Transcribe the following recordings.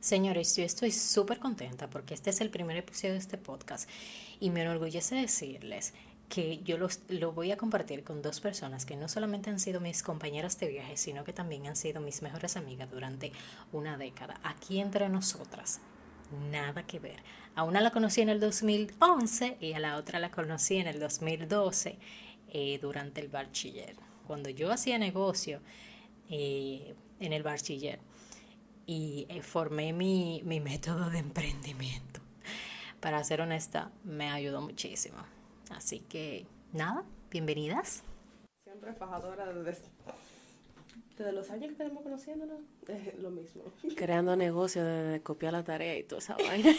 Señores, yo estoy súper contenta porque este es el primer episodio de este podcast y me enorgullece decirles que yo los, lo voy a compartir con dos personas que no solamente han sido mis compañeras de viaje, sino que también han sido mis mejores amigas durante una década. Aquí entre nosotras, nada que ver. A una la conocí en el 2011 y a la otra la conocí en el 2012 eh, durante el bachiller. Cuando yo hacía negocio eh, en el bachiller y eh, formé mi, mi método de emprendimiento. Para ser honesta, me ayudó muchísimo. Así que, nada, bienvenidas. Siempre fajadora desde, desde los años que tenemos conociéndonos, es lo mismo. Creando negocios de copiar la tarea y toda esa vaina.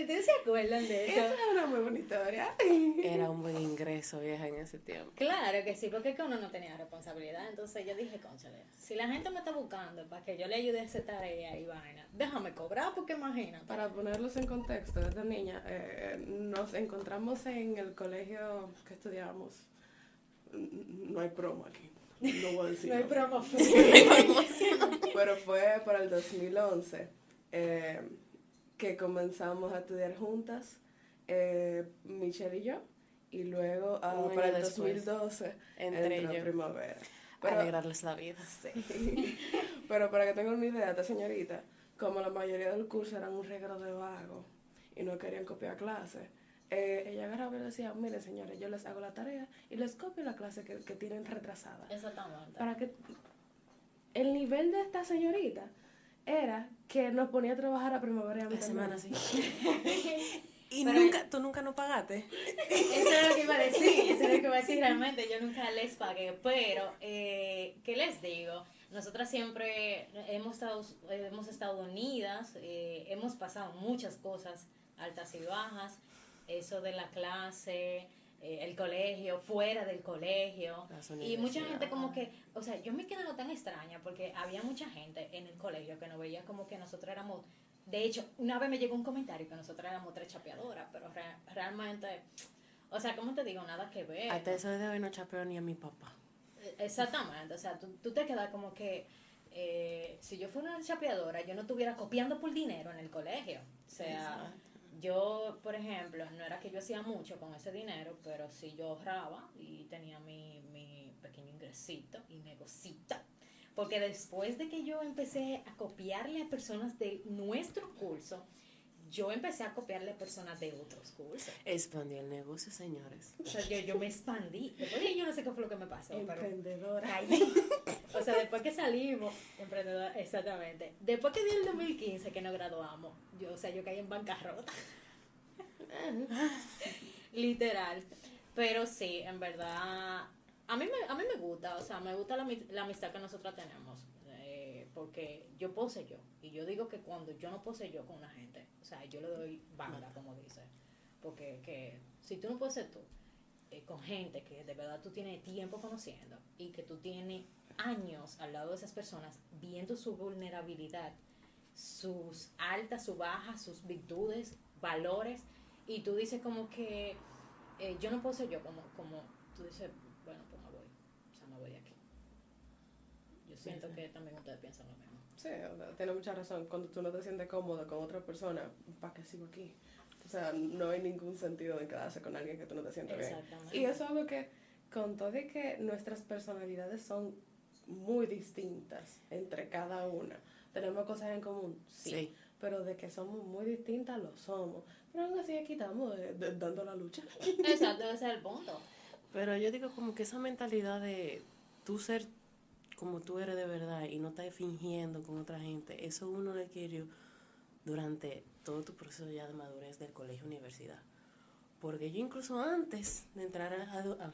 ¿Ustedes se acuerdan de eso? Esa es una muy buena historia. Era un buen ingreso, vieja, en ese tiempo. Claro que sí, porque es que uno no tenía responsabilidad. Entonces yo dije, conchale, si la gente me está buscando para que yo le ayude a hacer tarea y vaina, déjame cobrar porque imagínate. Para ponerlos en contexto, desde niña, eh, nos encontramos en el colegio que estudiamos. No hay promo aquí. No voy a decir. No hay promo. Pero fue para el 2011 eh, que comenzamos a estudiar juntas, eh, Michelle y yo, y luego ah, para el después, 2012 entre entró ellos. primavera. Pero, Alegrarles la vida. sí. Pero para que tengan una idea, esta señorita, como la mayoría del curso eran un regalo de vago y no querían copiar clases, eh, ella agarraba y decía, miren señores, yo les hago la tarea y les copio la clase que, que tienen retrasada. Exactamente. Para que el nivel de esta señorita era que nos ponía a trabajar a primavera y a La mitad de semana sí. Y Pero- nunca, tú nunca no pagaste. Eso es lo que iba a decir, eso es lo que iba a decir realmente, yo nunca les pagué, pero, eh, ¿qué les digo? Nosotras siempre hemos estado, hemos estado unidas, eh, hemos pasado muchas cosas, altas y bajas, eso de la clase, eh, el colegio, fuera del colegio, y mucha gente como que, o sea, yo me he quedado tan extraña porque había mucha gente en el colegio que nos veía como que nosotros éramos, de hecho, una vez me llegó un comentario que nosotros éramos tres chapeadoras, pero re- realmente, o sea, ¿cómo te digo? Nada que ver. Hasta eso de hoy no chapeo ni a mi papá. Exactamente, o sea, tú, tú te quedas como que eh, si yo fuera una chapeadora, yo no estuviera copiando por dinero en el colegio. O sea, Exacto. Yo, por ejemplo, no era que yo hacía mucho con ese dinero, pero sí yo ahorraba y tenía mi, mi pequeño ingresito y negocito. Porque después de que yo empecé a copiarle a personas de nuestro curso, yo empecé a copiarle personas de otros cursos. Expandió el negocio, señores. O sea, yo, yo me expandí. Después de ahí yo no sé qué fue lo que me pasó. Emprendedora. Caí. O sea, después que salimos, emprendedora, exactamente. Después que dio el 2015 que nos graduamos, yo, o sea, yo caí en bancarrota. Literal. Pero sí, en verdad, a mí me, a mí me gusta, o sea, me gusta la, la amistad que nosotros tenemos. Porque yo pose yo. Y yo digo que cuando yo no pose yo con una gente, o sea, yo le doy banda, como dice. Porque que si tú no poses tú, eh, con gente que de verdad tú tienes tiempo conociendo y que tú tienes años al lado de esas personas viendo su vulnerabilidad, sus altas, sus bajas, sus virtudes, valores, y tú dices como que eh, yo no puedo ser yo, como, como tú dices, bueno, pues me voy, o sea, me voy de aquí. Yo siento que también ustedes piensan lo mismo. Sí, o sea, tiene mucha razón. Cuando tú no te sientes cómodo con otra persona, ¿para qué sigo aquí? O sea, no hay ningún sentido en quedarse con alguien que tú no te sientes bien. Exactamente. Y eso es algo que, con todo y que nuestras personalidades son muy distintas entre cada una, tenemos cosas en común, sí. Sí. Pero de que somos muy distintas, lo somos. Pero aún así aquí estamos eh, de- dando la lucha. Exacto, ese es el punto. Pero yo digo como que esa mentalidad de tú ser como tú eres de verdad y no estar fingiendo con otra gente, eso uno le quiere durante todo tu proceso ya de madurez del colegio universidad. Porque yo incluso antes de entrar a, a-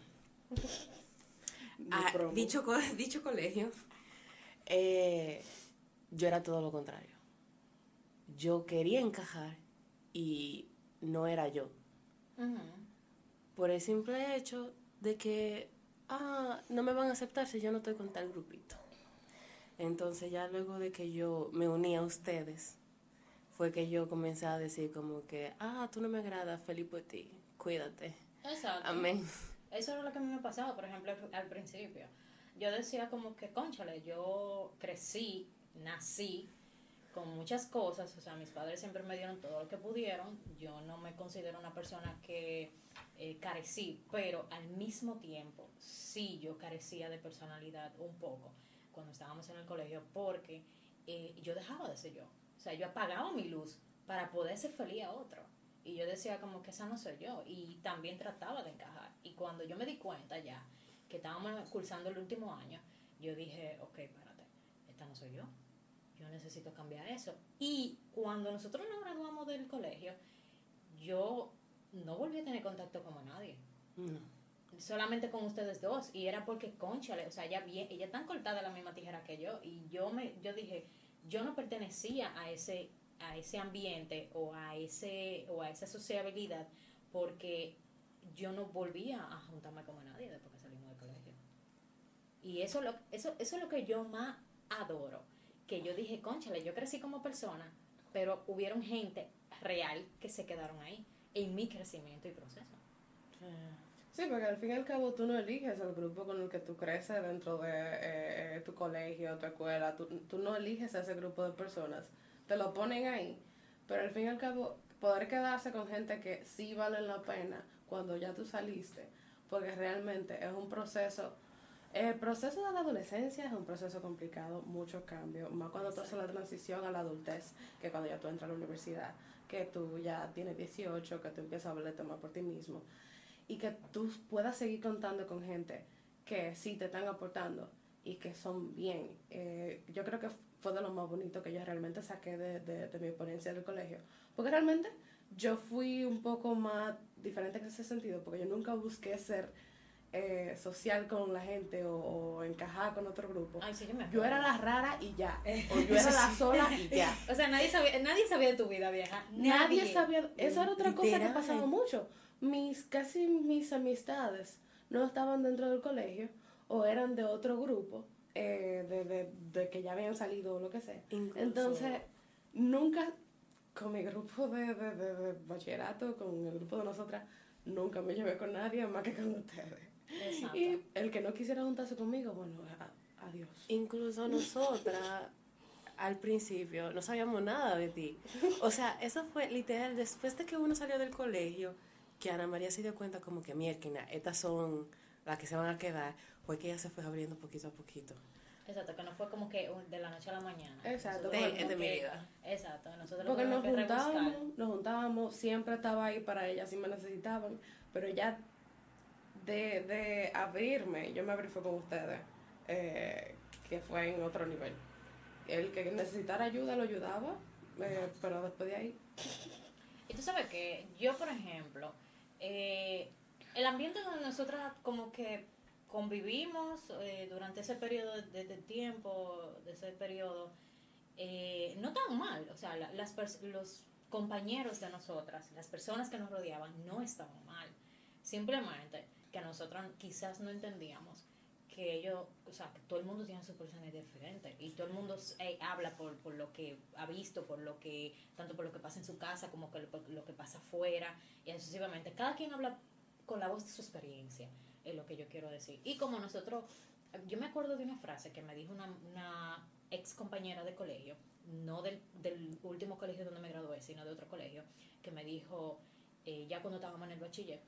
Ni a promo. dicho, co- dicho colegio, eh, yo era todo lo contrario. Yo quería encajar y no era yo por el simple hecho de que, ah, no me van a aceptar si yo no estoy con tal grupito. Entonces ya luego de que yo me uní a ustedes, fue que yo comencé a decir como que, ah, tú no me agradas, feliz por ti, cuídate. Exacto. Amén. Eso era lo que a mí me pasaba, por ejemplo, al- al principio. Yo decía como que, conchale, yo crecí, nací con muchas cosas, o sea, mis padres siempre me dieron todo lo que pudieron, yo no me considero una persona que eh, carecí, pero al mismo tiempo sí yo carecía de personalidad un poco cuando estábamos en el colegio porque eh, yo dejaba de ser yo, o sea, yo apagaba mi luz para poder ser feliz a otro. Y yo decía como que esa no soy yo. Y también trataba de encajar. Y cuando yo me di cuenta ya que estábamos cursando el último año, yo dije, ok, espérate, esta no soy yo. Yo necesito cambiar eso. Y cuando nosotros nos graduamos del colegio, yo no volví a tener contacto con nadie. No. Solamente con ustedes dos. Y era porque, conchale, o sea, ella, bien, ella tan cortada la misma tijera que yo. Y yo, me, yo dije, yo no pertenecía a ese a ese ambiente o a ese o a esa sociabilidad porque yo no volvía a juntarme con nadie después que salimos del colegio. Y eso, lo, eso, eso es lo que yo más adoro. Que yo dije, conchale, yo crecí como persona, pero hubieron gente real que se quedaron ahí en mi crecimiento y proceso. Sí, porque al fin y al cabo tú no eliges el grupo con el que tú creces dentro de eh, tu colegio, tu escuela, tú, tú no eliges a ese grupo de personas te lo ponen ahí. Pero al fin y al cabo, poder quedarse con gente que sí vale la pena cuando ya tú saliste, porque realmente es un proceso. El proceso de la adolescencia es un proceso complicado, muchos cambios, más cuando tú haces la transición a la adultez, que cuando ya tú entras a la universidad, que tú ya tienes 18, que tú empiezas a hablar de temas por ti mismo, y que tú puedas seguir contando con gente que sí te están aportando y que son bien. Eh, yo creo que fue de lo más bonito que yo realmente saqué de, de, de mi experiencia del colegio. Porque realmente yo fui un poco más diferente en ese sentido, porque yo nunca busqué ser eh, social con la gente o, o, encajar con otro grupo. Ay, sí, yo, me yo era la rara y ya. O yo era la sola y ya. O sea, nadie sabía, nadie sabía de tu vida vieja. Nadie, nadie sabía. Esa era otra cosa que pasaba mucho. Mis, casi mis amistades no estaban dentro del colegio o eran de otro grupo eh, de, de, de, que ya habían salido o lo que sea. Incluso. Entonces, nunca con mi grupo de, de, de, de, bachillerato, con el grupo de nosotras, nunca me llevé con nadie más que con ustedes. Exacto. Y el que no quisiera juntarse conmigo, bueno, a, adiós. Incluso nosotras, al principio, no sabíamos nada de ti. O sea, eso fue literal, después de que uno salió del colegio, que Ana María se dio cuenta como que, mierda, estas son las que se van a quedar fue que ella se fue abriendo poquito a poquito. Exacto, que no fue como que de la noche a la mañana. Exacto. De, es de mi vida. Exacto. Nosotros porque nos juntábamos, nos juntábamos, siempre estaba ahí para ella si me necesitaban, pero ya de, de abrirme, yo me abrí fue con ustedes, eh, que fue en otro nivel. El que necesitara ayuda lo ayudaba, eh, pero después de ahí... Y tú sabes que yo, por ejemplo, eh, el ambiente donde nosotras como que convivimos durante ese periodo de, de, tiempo, de ese periodo, no tan mal. O sea, la, las los compañeros de nosotras, las personas que nos rodeaban, no estaban mal. Simplemente que nosotros quizás no entendíamos que ellos, o sea, que todo el mundo tiene su personalidad diferente y todo el mundo eh, habla por, por lo que ha visto, por lo que, tanto por lo que pasa en su casa como que por lo que pasa afuera y sucesivamente. Cada quien habla con la voz de su experiencia es lo que yo quiero decir. Y como nosotros, yo me acuerdo de una frase que me dijo una, una ex compañera de colegio, no del, del, último colegio donde me gradué, sino de otro colegio, que me dijo, eh, ya cuando estábamos en el bachiller,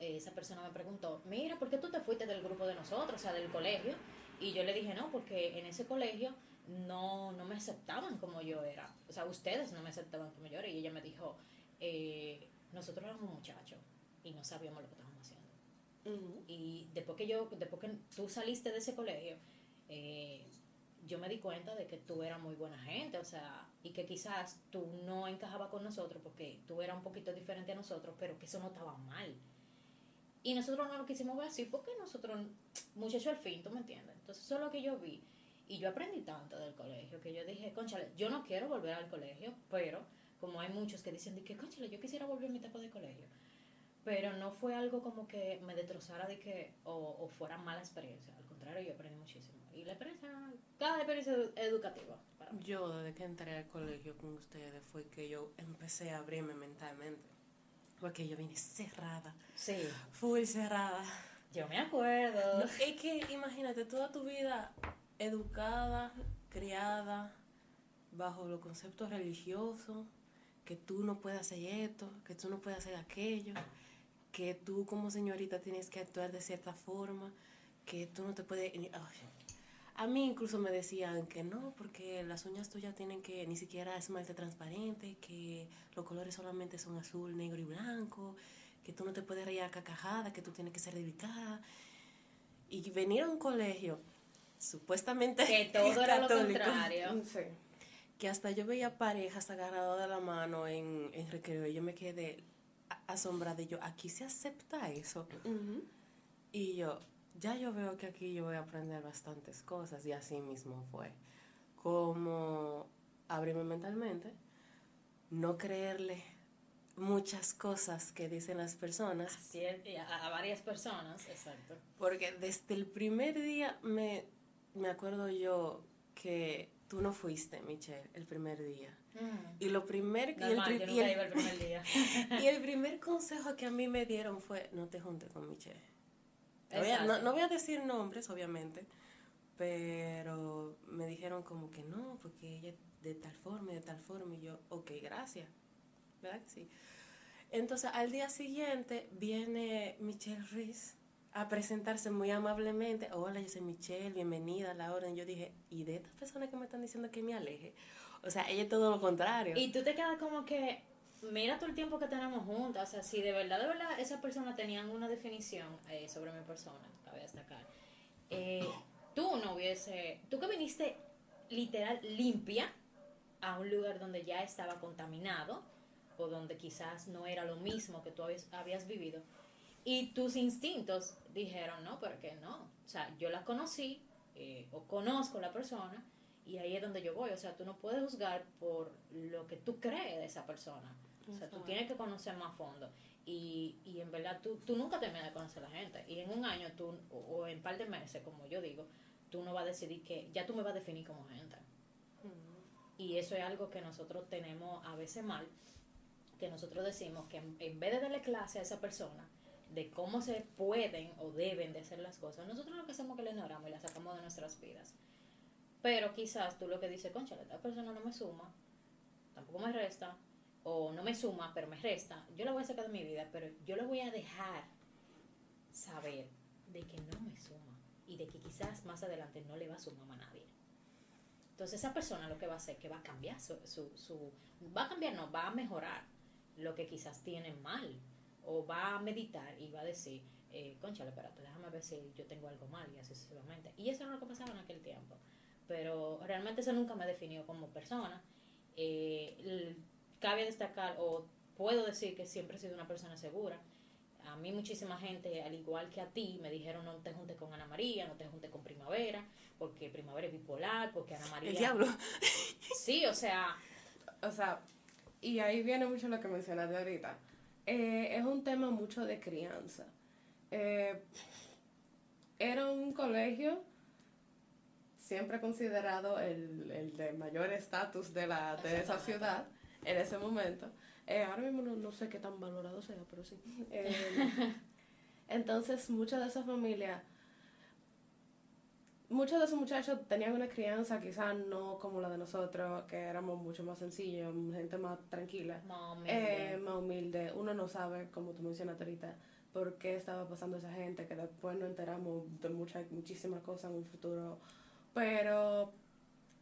esa persona me preguntó, mira, ¿por qué tú te fuiste del grupo de nosotros, o sea, del colegio? Y yo le dije, no, porque en ese colegio no, no me aceptaban como yo era. O sea, ustedes no me aceptaban como yo era. Y ella me dijo, eh, nosotros éramos muchachos y no sabíamos lo que estábamos haciendo. Uh -huh. Y después que yo, después que tú saliste de ese colegio, eh, yo me di cuenta de que tú eras muy buena gente, o sea, y que quizás tú no encajabas con nosotros porque tú eras un poquito diferente a nosotros, pero que eso no estaba mal. Y nosotros no lo quisimos ver así porque nosotros, muchacho al fin, ¿tú me entiendes? Entonces eso es lo que yo vi. Y yo aprendí tanto del colegio que yo dije, conchale, yo no quiero volver al colegio, pero como hay muchos que dicen, que conchale, yo quisiera volver a mi etapa de colegio pero no fue algo como que me destrozara de que o, o, fuera mala experiencia. Al contrario yo aprendí muchísimo. Y la experiencia cada experiencia educativa yo desde que entré al colegio con ustedes fue que yo empecé a abrirme mentalmente porque yo vine cerrada. Sí. Full cerrada. Yo me acuerdo. No, es que imagínate toda tu vida educada criada bajo los conceptos religiosos, que tú no puedes hacer esto, que tú no puedes hacer aquello, que tú como señorita tienes que actuar de cierta forma, que tú no te puedes... a mí incluso me decían que no, porque las uñas tuyas tienen que ni siquiera esmalte transparente, que los colores solamente son azul, negro y blanco, que tú no te puedes reír a cacajada, que tú tienes que ser delicada. Y venir a un colegio supuestamente Que todo era lo católico, contrario. Sí. que hasta yo veía parejas agarradas de la mano en, en recreo y yo me quedé asombrada y yo, aquí se acepta eso. Y yo, ya yo veo que aquí yo voy a aprender bastantes cosas y así mismo fue. Como abrirme mentalmente, no creerle muchas cosas que dicen las personas, a, a varias personas, exacto. porque desde el primer día me, me acuerdo yo que tú no fuiste, Michelle, el primer día. Y lo primer, y el, y iba primer día. y el primer consejo que a mí me dieron fue, no te juntes con Michelle. No voy, a, no, voy a decir nombres, obviamente, pero me dijeron como que no, porque ella de tal forma de tal forma, y yo, ok, gracias. ¿Verdad que sí? Entonces, al día siguiente viene Michelle Ruiz a presentarse muy amablemente. Hola, yo soy Michelle, bienvenida a la orden. Yo dije, ¿y de estas personas que me están diciendo que me aleje? O sea, ella es todo lo contrario. Y tú te quedas como que, mira todo el tiempo que tenemos juntas, o sea, si de verdad, de verdad, esas personas tenían una definición eh, sobre mi persona, cabe destacar, eh, tú no hubiese, tú que viniste literal limpia a un lugar donde ya estaba contaminado, o donde quizás no era lo mismo que tú habías, vivido, y tus instintos dijeron, no, pero que no, o sea, yo la conocí, eh, o conozco la persona, y ahí es donde yo voy. O sea, tú no puedes juzgar por lo que tú crees de esa persona. O sea, tú tienes que conocer más a fondo. Y, y en verdad, tú, tú nunca terminas de conocer a la gente. Y en un año, tú, o, o en un par de meses, como yo digo, tú no vas a decidir que ya tú me vas a definir como gente. Y eso es algo que nosotros tenemos a veces mal, que nosotros decimos que en, en vez de darle clase a esa persona de cómo se pueden o deben de hacer las cosas, nosotros lo que hacemos es que la ignoramos y la sacamos de nuestras vidas. Pero quizás tú lo que dices, concha, esta persona no me suma, tampoco me resta, o no me suma, pero me resta, yo la voy a sacar de mi vida, pero yo le voy a dejar saber de que no me suma y de que quizás más adelante no le va a sumar a nadie. Entonces esa persona lo que va a hacer es que va a cambiar su, su, va a cambiar, no, va a mejorar lo que quizás tiene mal o va a meditar y va a decir, eh, conchale, espérate, déjame ver si yo tengo algo mal y así sucesivamente. Y eso era lo que pasaba en aquel tiempo. Pero realmente eso nunca me definió como persona. Eh, cabe destacar, o puedo decir que siempre he sido una persona segura. A mí muchísima gente, al igual que a ti, me dijeron no te juntes con Ana María, no te juntes con Primavera, porque Primavera es bipolar, porque Ana María... El diablo. Sí, o sea, O sea, y ahí viene mucho lo que mencionaste ahorita. Eh, es un tema mucho de crianza. Eh, era un colegio siempre considerado el, el de mayor estatus de, la, de esa ciudad en ese momento. Eh, ahora mismo no, no sé qué tan valorado sea, pero sí. Eh, entonces, muchas de esas familias, muchos de esos muchachos tenían una crianza quizás no como la de nosotros, que éramos mucho más sencillos, gente más tranquila, eh, más humilde. Uno no sabe, como tú mencionaste ahorita, por qué estaba pasando esa gente, que después nos enteramos de muchas, muchísimas cosas en un futuro. Pero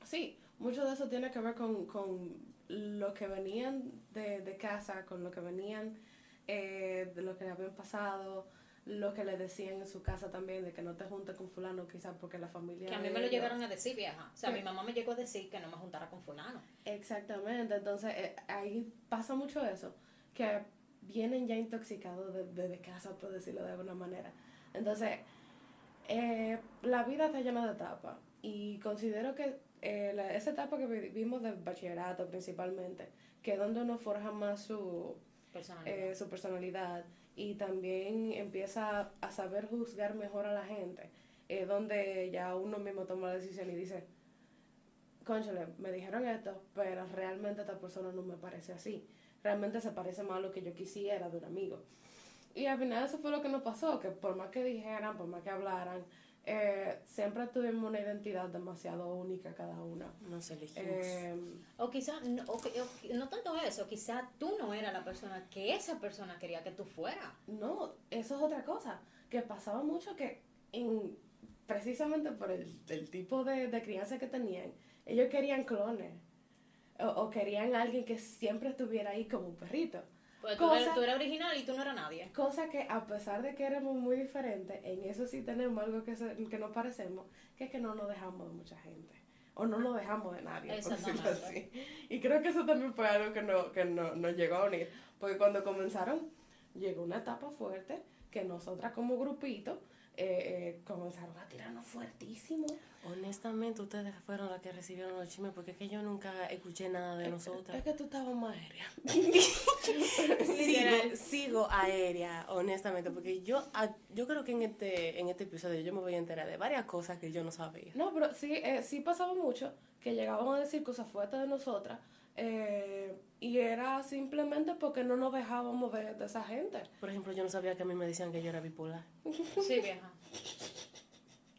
sí, mucho de eso tiene que ver con, con lo que venían de, de casa, con lo que venían eh, de lo que habían pasado, lo que le decían en su casa también, de que no te juntes con fulano, quizás porque la familia... que a mí de me lo llegaron a decir, vieja. O sea, mi mamá me llegó a decir que no me juntara con fulano. Exactamente, entonces eh, ahí pasa mucho eso, que vienen ya intoxicados de- desde casa, por decirlo de alguna manera. Entonces, eh, la vida está llena de etapas y considero que eh, la- esa etapa que vivimos del bachillerato principalmente, que es donde uno forja más su, Personalmente. eh, su personalidad y también empieza a saber juzgar mejor a la gente, es donde ya uno mismo toma la decisión y dice, conchale, me dijeron esto, pero realmente esta persona no me parece así. Realmente se parece más a lo que yo quisiera de un amigo. Y al final eso fue lo que nos pasó, que por más que dijeran, por más que hablaran, eh, siempre tuvimos una identidad demasiado única cada una. Nos elegimos. Eh, O quizá, no, o o no tanto eso, quizá tú no eras la persona que esa persona quería que tú fueras. no, eso es otra cosa. Que pasaba mucho que en- precisamente por el, el tipo de, de crianza que tenían, ellos querían clones. O, o querían alguien que siempre estuviera ahí como un perrito. Pues tú, Cosa- eres, tú eres original y tú no eras nadie. Cosa que a pesar de que éramos muy diferentes, en eso sí tenemos algo que, se- que nos parecemos, que es que no nos dejamos de mucha gente. O no nos dejamos de nadie, por decirlo así. Y creo que eso también fue algo que, no, que no, nos llegó a unir. Porque cuando comenzaron, llegó una etapa fuerte que nosotras como grupito eh, eh, comenzaron a tirarnos fuertísimo. Honestamente, ustedes fueron las que recibieron los chismes porque es que yo nunca escuché nada de Es nosotras. que tú estabas más aérea. sigo, sigo aérea, honestamente, porque yo, yo creo que en este, en este episodio yo me voy a enterar de varias cosas que yo no sabía. No, pero sí, eh, sí pasaba mucho que llegaban a decir cosas fuertes de nosotras eh, y era simplemente porque no nos dejábamos de, de esa gente. Por ejemplo, yo no sabía que a mí me decían que yo era bipolar. Sí, vieja.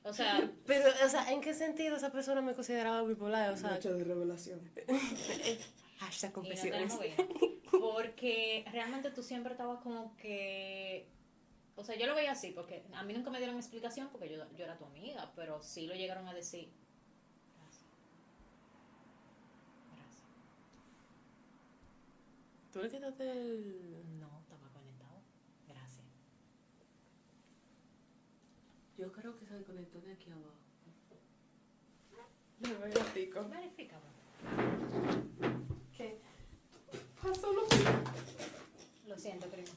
O sea, Pero, o sea, ¿en qué sentido esa persona me consideraba bipolar? O sea, Noche de revelación. hashtag no confesiones. Porque realmente tú siempre estabas como que. O sea, yo lo veía así, porque a mí nunca me dieron explicación porque yo, yo era tu amiga, pero sí lo llegaron a decir. Gracias. Gracias. ¿Tú le quitaste el...? No, estaba conectado. Gracias. Yo creo que se desconectó de aquí abajo. Me voy a tico. Verifícame. ¿Qué? Pasó lo Lo siento, primo.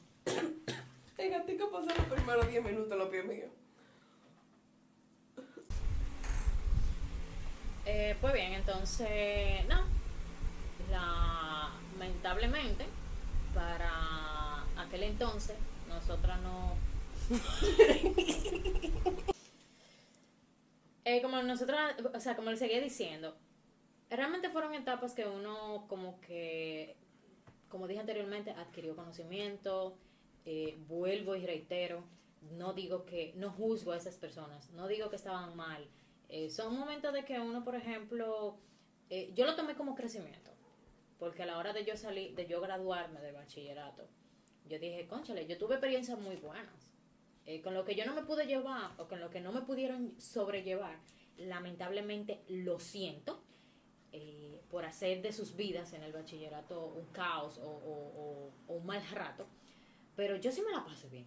El gatico pasó los primeros 10 minutos en los pies míos. Eh, pues bien, entonces, no. Lamentablemente, para aquel entonces, nosotras no. Eh, como nosotras, o sea, como le seguía diciendo, realmente fueron etapas que uno, como que, como dije anteriormente, adquirió conocimiento. eh, vuelvo y reitero, no digo que, no juzgo a esas personas, no digo que estaban mal. Eh, son momentos de que uno, por ejemplo, eh, yo lo tomé como crecimiento, porque a la hora de yo salir, de yo graduarme de bachillerato, yo dije, conchale, yo tuve experiencias muy buenas. Eh, con lo que yo no me pude llevar o con lo que no me pudieron sobrellevar, lamentablemente lo siento eh, por hacer de sus vidas en el bachillerato un caos o, o- o- un mal rato, pero yo sí me la pasé bien.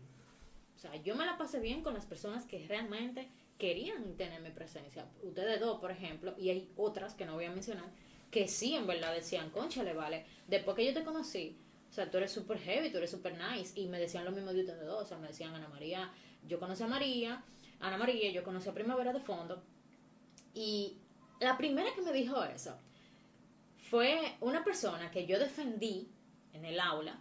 O sea, yo me la pasé bien con las personas que realmente querían tener mi presencia. Ustedes dos, por ejemplo, y hay otras que no voy a mencionar, que sí en verdad decían, conchale, vale, después que yo te conocí, o sea, tú eres súper heavy, tú eres súper nice, y me decían lo mismo de ustedes dos, o sea, me decían Ana María, yo conocí a María, Ana María, yo conocí a Primavera de Fondo, y la primera que me dijo eso fue una persona que yo defendí en el aula,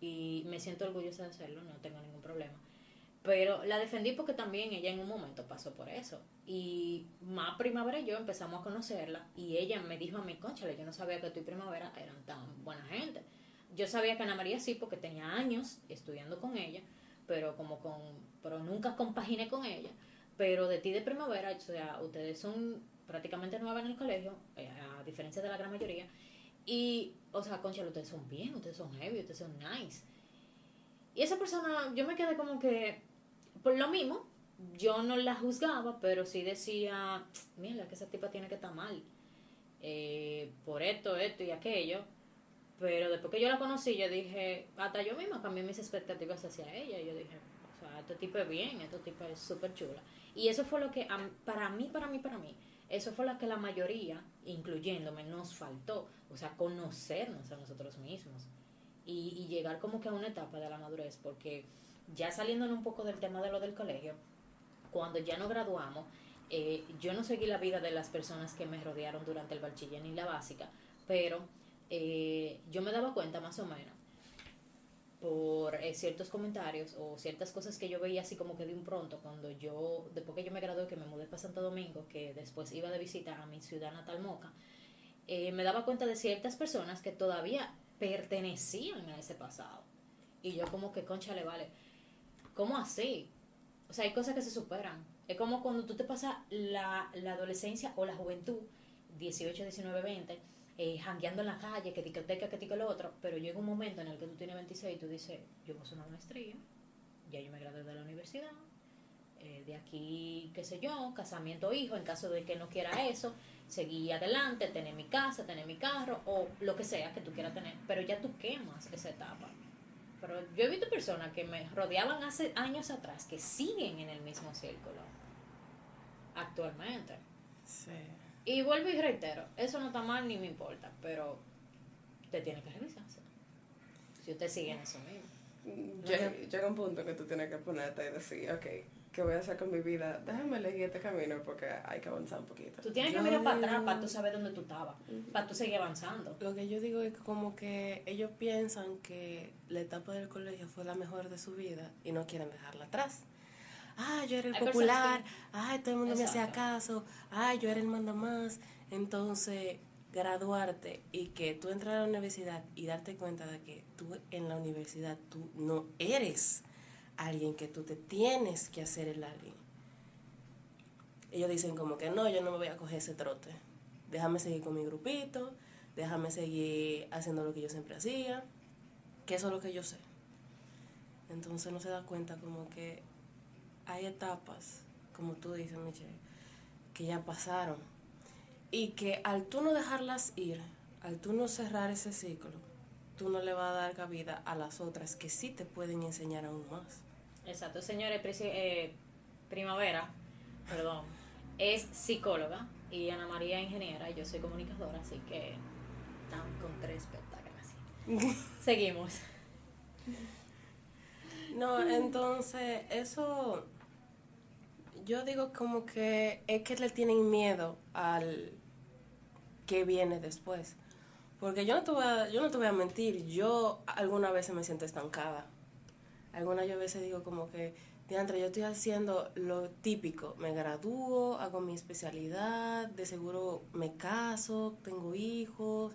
y me siento orgullosa de hacerlo, no tengo ningún problema. Pero la defendí porque también ella en un momento pasó por eso. Y más Primavera y yo empezamos a conocerla y ella me dijo a mí, conchale, yo no sabía que tú y Primavera eran tan buena gente. Yo sabía que Ana María sí porque tenía años estudiando con ella, pero como con pero nunca compaginé con ella. Pero de ti de Primavera, o sea, ustedes son prácticamente nuevas en el colegio, eh, a diferencia de la gran mayoría. Y, o sea, conchale, ustedes son bien, ustedes son heavy, ustedes son nice. Y esa persona, yo me quedé como que, por lo mismo, yo no la juzgaba, pero sí decía, mira, que esa tipa tiene que estar mal. eh, por esto, esto y aquello. Pero después que yo la conocí, yo dije, hasta yo misma cambié mis expectativas hacia ella. Yo dije, o sea, este tipo es bien, este tipo es súper chula. Y eso fue lo que, para mí, para mí, para mí, eso fue lo que la mayoría, incluyéndome, nos faltó. O sea, conocernos a nosotros mismos. Y, y llegar como que a una etapa de la madurez, porque ya saliéndonos un poco del tema de lo del colegio, cuando ya nos graduamos, eh, yo no seguí la vida de las personas que me rodearon durante el bachiller ni la básica, pero eh, yo me daba cuenta más o menos por eh, ciertos comentarios o ciertas cosas que yo veía así como que de un pronto cuando yo, después que yo me gradué, que me mudé para Santo Domingo, que después iba de visita a mi ciudad natal Moca, me daba cuenta de ciertas personas que todavía pertenecían a ese pasado. Y yo como que, concha, le vale, ¿cómo así? O sea, hay cosas que se superan. Es como cuando tú te pasas la, la adolescencia o la juventud, 18, 19, 20, eh, jangueando en la calle, que discoteca, que tico lo otro, pero llega un momento en el que tú tienes 26 y tú dices, yo voy a una maestría, ya yo me gradué de la universidad, eh, de aquí, qué sé yo, casamiento, hijo, en caso de que no quiera eso, seguir adelante, tener mi casa, tener mi carro, o lo que sea que tú quieras tener, pero ya tú quemas esa etapa. Pero yo he visto personas que me rodeaban hace años atrás que siguen en el mismo círculo actualmente. Sí. Y vuelvo y reitero, eso no está mal ni me importa, pero usted tiene que revisarse. Si usted sigue en eso mismo. Llega, llega un punto que tú tienes que ponerte y decir, ok, ¿qué voy a hacer con mi vida? Déjame elegir este camino porque hay que avanzar un poquito. Tú tienes que mirar para atrás para tú saber dónde tú estabas, para tú seguir avanzando. Lo que yo digo es que como que ellos piensan que la etapa del colegio fue la mejor de su vida y no quieren dejarla atrás. Ah, yo era el Hay popular, que- ay, todo el mundo me hacía Exacto. caso, ay, yo era el manda más. Entonces, graduarte y que tú entrar a la universidad y darte cuenta de que tú en la universidad tú no eres alguien que tú te tienes que hacer el alguien. Ellos dicen como que no, yo no me voy a coger ese trote. Déjame seguir con mi grupito, déjame seguir haciendo lo que yo siempre hacía, que eso es lo que yo sé. Entonces no se da cuenta como que hay etapas, como tú dices, Michelle, que ya pasaron. Y que al tú no dejarlas ir, al tú no cerrar ese ciclo, tú no le vas a dar cabida a las otras que sí te pueden enseñar aún más. Exacto, señores, eh, Primavera, perdón, es psicóloga y Ana María ingeniera, yo soy comunicadora, así que están con tres gracias. Seguimos. No, entonces eso yo digo como que es que le tienen miedo al que viene después. Porque yo no te voy a, yo no te voy a mentir, yo algunas veces me siento estancada. Algunas yo veces digo como que, diantre, yo estoy haciendo lo típico, me gradúo, hago mi especialidad, de seguro me caso, tengo hijos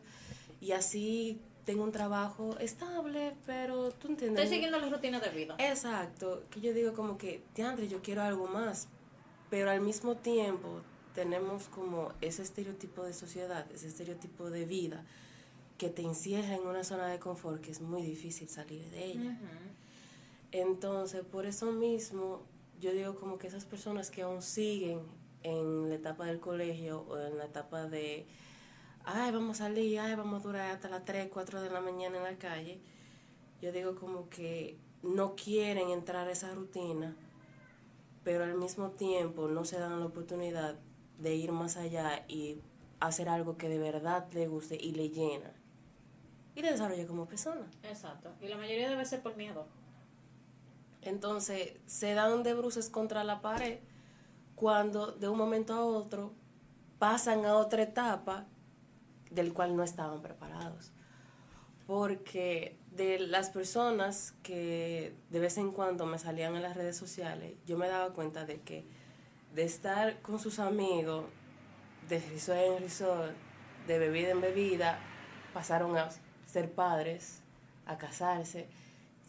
y así tengo un trabajo estable, pero tú entiendes. Estoy siguiendo la rutina de vida. Exacto, que yo digo como que, diantre, yo quiero algo más, pero al mismo tiempo tenemos como ese estereotipo de sociedad, ese estereotipo de vida que te encierra en una zona de confort que es muy difícil salir de ella. Entonces, por eso mismo, yo digo como que esas personas que aún siguen en la etapa del colegio o en la etapa de, ay, vamos a salir, ay, vamos a durar hasta las 3, 4 de la mañana en la calle, yo digo como que no quieren entrar a esa rutina, pero al mismo tiempo no se dan la oportunidad de ir más allá y hacer algo que de verdad le guste y le llena. Y le desarrolle como persona. Exacto. Y la mayoría debe ser por miedo. Entonces se dan de bruces contra la pared cuando de un momento a otro pasan a otra etapa del cual no estaban preparados. Porque de las personas que de vez en cuando me salían en las redes sociales, yo me daba cuenta de que de estar con sus amigos, de risor en risor, de bebida en bebida, pasaron a ser padres, a casarse,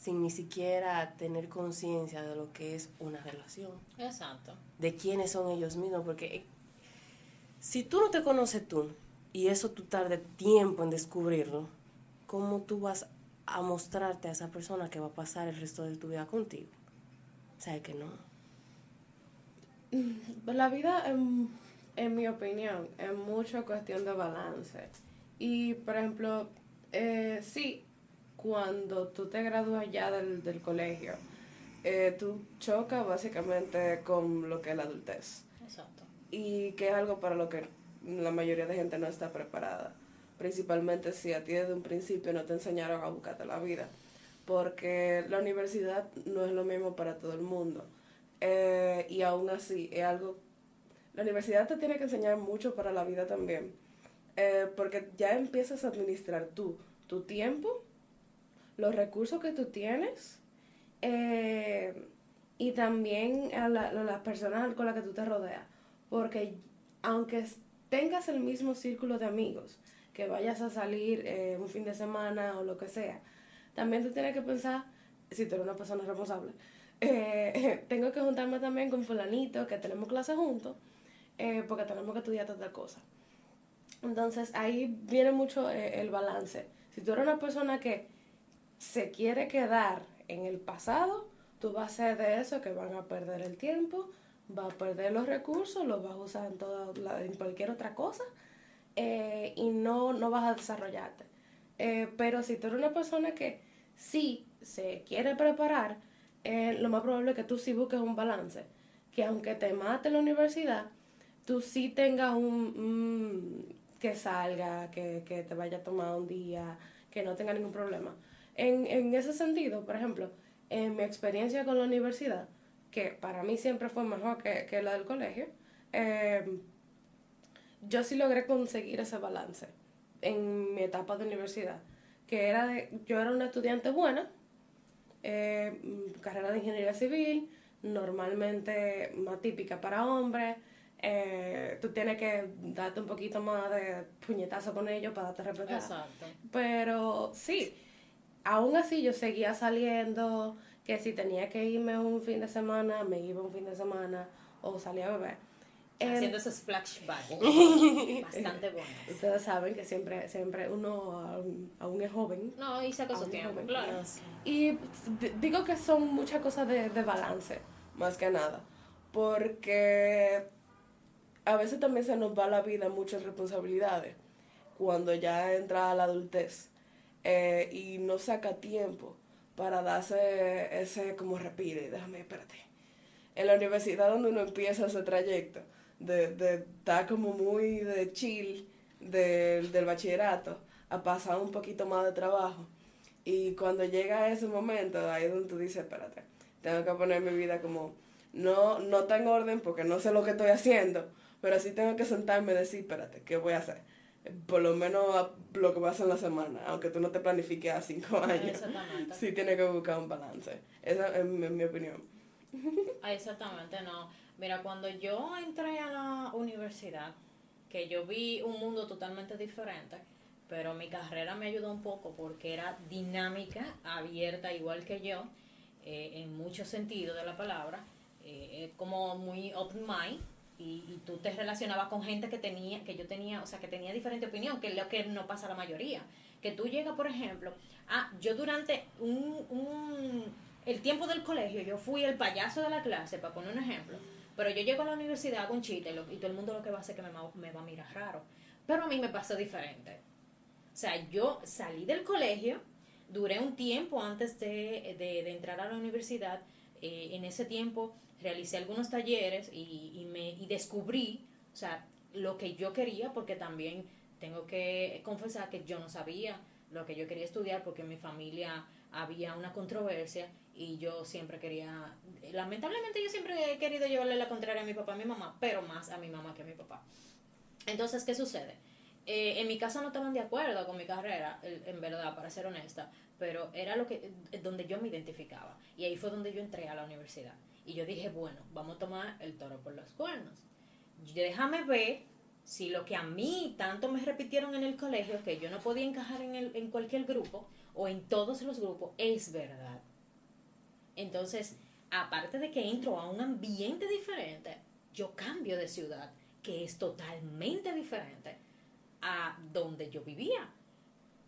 sin ni siquiera tener conciencia de lo que es una relación, Exacto. de quiénes son ellos mismos, porque eh, si tú no te conoces tú, y eso tú tardes tiempo en descubrirlo, ¿cómo tú vas a mostrarte a esa persona que va a pasar el resto de tu vida contigo? O sea, que no. La vida, en, en mi opinión, es mucho cuestión de balance. Y, por ejemplo, eh, sí, cuando tú te gradúas ya del, del colegio, eh, tú chocas básicamente con lo que es la adultez. Exacto. Y que es algo para lo que la mayoría de gente no está preparada. Principalmente si a ti desde un principio no te enseñaron a buscarte la vida. Porque la universidad no es lo mismo para todo el mundo. Eh, y aún así es algo... La universidad te tiene que enseñar mucho para la vida también. Eh, porque ya empiezas a administrar tú, tu tiempo, los recursos que tú tienes eh, y también a, la- las personas con las que tú te rodeas. Porque aunque tengas el mismo círculo de amigos, que vayas a salir eh, un fin de semana o lo que sea, también tú tienes que pensar, si tú eres una persona responsable, eh, tengo que juntarme también con fulanito, que tenemos clase juntos, porque tenemos que estudiar otra cosa. Entonces ahí viene mucho el balance. Si tú eres una persona que se quiere quedar en el pasado, tú vas a ser de eso que van a perder el tiempo, va a perder los recursos, los vas a usar en, en cualquier otra cosa eh, y no, no vas a desarrollarte. Eh, pero si tú eres una persona que sí se quiere preparar, eh, lo más probable es que tú sí busques un balance. Que aunque te mate la universidad, tú sí tengas un... un- que salga, que, que te vaya a tomar un día, que no tenga ningún problema. En, en ese sentido, por ejemplo, en mi experiencia con la universidad, que para mí siempre fue mejor que, que la del colegio, eh, yo sí logré conseguir ese balance en mi etapa de universidad, que era de, yo era una estudiante buena, eh, carrera de ingeniería civil, normalmente más típica para hombres, eh, tú tienes que darte un poquito más de puñetazo con ellos para darte respetar. Exacto. Pero sí, aún así yo seguía saliendo, que si tenía que irme un fin de semana, me iba un fin de semana o salía a beber. Haciendo esos flashbacks. Bastante buenos. Ustedes saben que siempre, siempre uno aún, aún es joven. No, y saca su tiempo, joven. claro. Y digo que son muchas cosas de, de balance, más que nada. Porque a veces también se nos va la vida muchas responsabilidades cuando ya entra a la adultez eh, y no saca tiempo para darse ese como respire, déjame, espérate. En la universidad donde uno empieza ese trayecto de, de estar como muy de chill del del bachillerato a pasar un poquito más de trabajo. Y cuando llega ese momento, ahí es donde tú dices, espérate, tengo que poner mi vida como, no, no en orden porque no sé lo que estoy haciendo, pero sí tengo que sentarme y decir, espérate, ¿qué voy a hacer? Por lo menos a- lo que voy a hacer en la semana, aunque tú no te planifiques a cinco años. Exactamente. Sí tienes que buscar un balance. Esa es mi, mi opinión. Ah, Exactamente, no. Mira, cuando yo entré a la universidad, que yo vi un mundo totalmente diferente, pero mi carrera me ayudó un poco porque era dinámica, abierta, igual que yo, eh, en muchos sentidos de la palabra, eh, es como muy open mind. Y, tú te relacionabas con gente que tenía, que yo tenía, o sea, que tenía diferente opinión, que es lo que no pasa a la mayoría. Que tú llegas, por ejemplo, ah, yo durante un, el tiempo del colegio, yo fui el payaso de la clase, para poner un ejemplo. Pero yo llego a la universidad, un chiste y, todo el mundo lo que va a hacer es que me, me va a mirar raro. Pero a mí me pasó diferente. O sea, yo salí del colegio, duré un tiempo antes de, de- de entrar a la universidad. eh, en ese tiempo realicé algunos talleres y, y me, y descubrí, o sea, lo que yo quería, porque también tengo que confesar que yo no sabía lo que yo quería estudiar, porque en mi familia había una controversia y yo siempre quería, lamentablemente yo siempre he querido llevarle la contraria a mi papá a mi mamá, pero más a mi mamá que a mi papá. Entonces, ¿qué sucede? Eh, en mi casa no estaban de acuerdo con mi carrera, en verdad, para ser honesta, pero era lo que eh, donde yo me identificaba. Y ahí fue donde yo entré a la universidad. Y yo dije, bueno, vamos a tomar el toro por los cuernos. Déjame ver si lo que a mí tanto me repitieron en el colegio, que yo no podía encajar en, el, en cualquier grupo o en todos los grupos, es verdad. Entonces, aparte de que entro a un ambiente diferente, yo cambio de ciudad, que es totalmente diferente a donde yo vivía.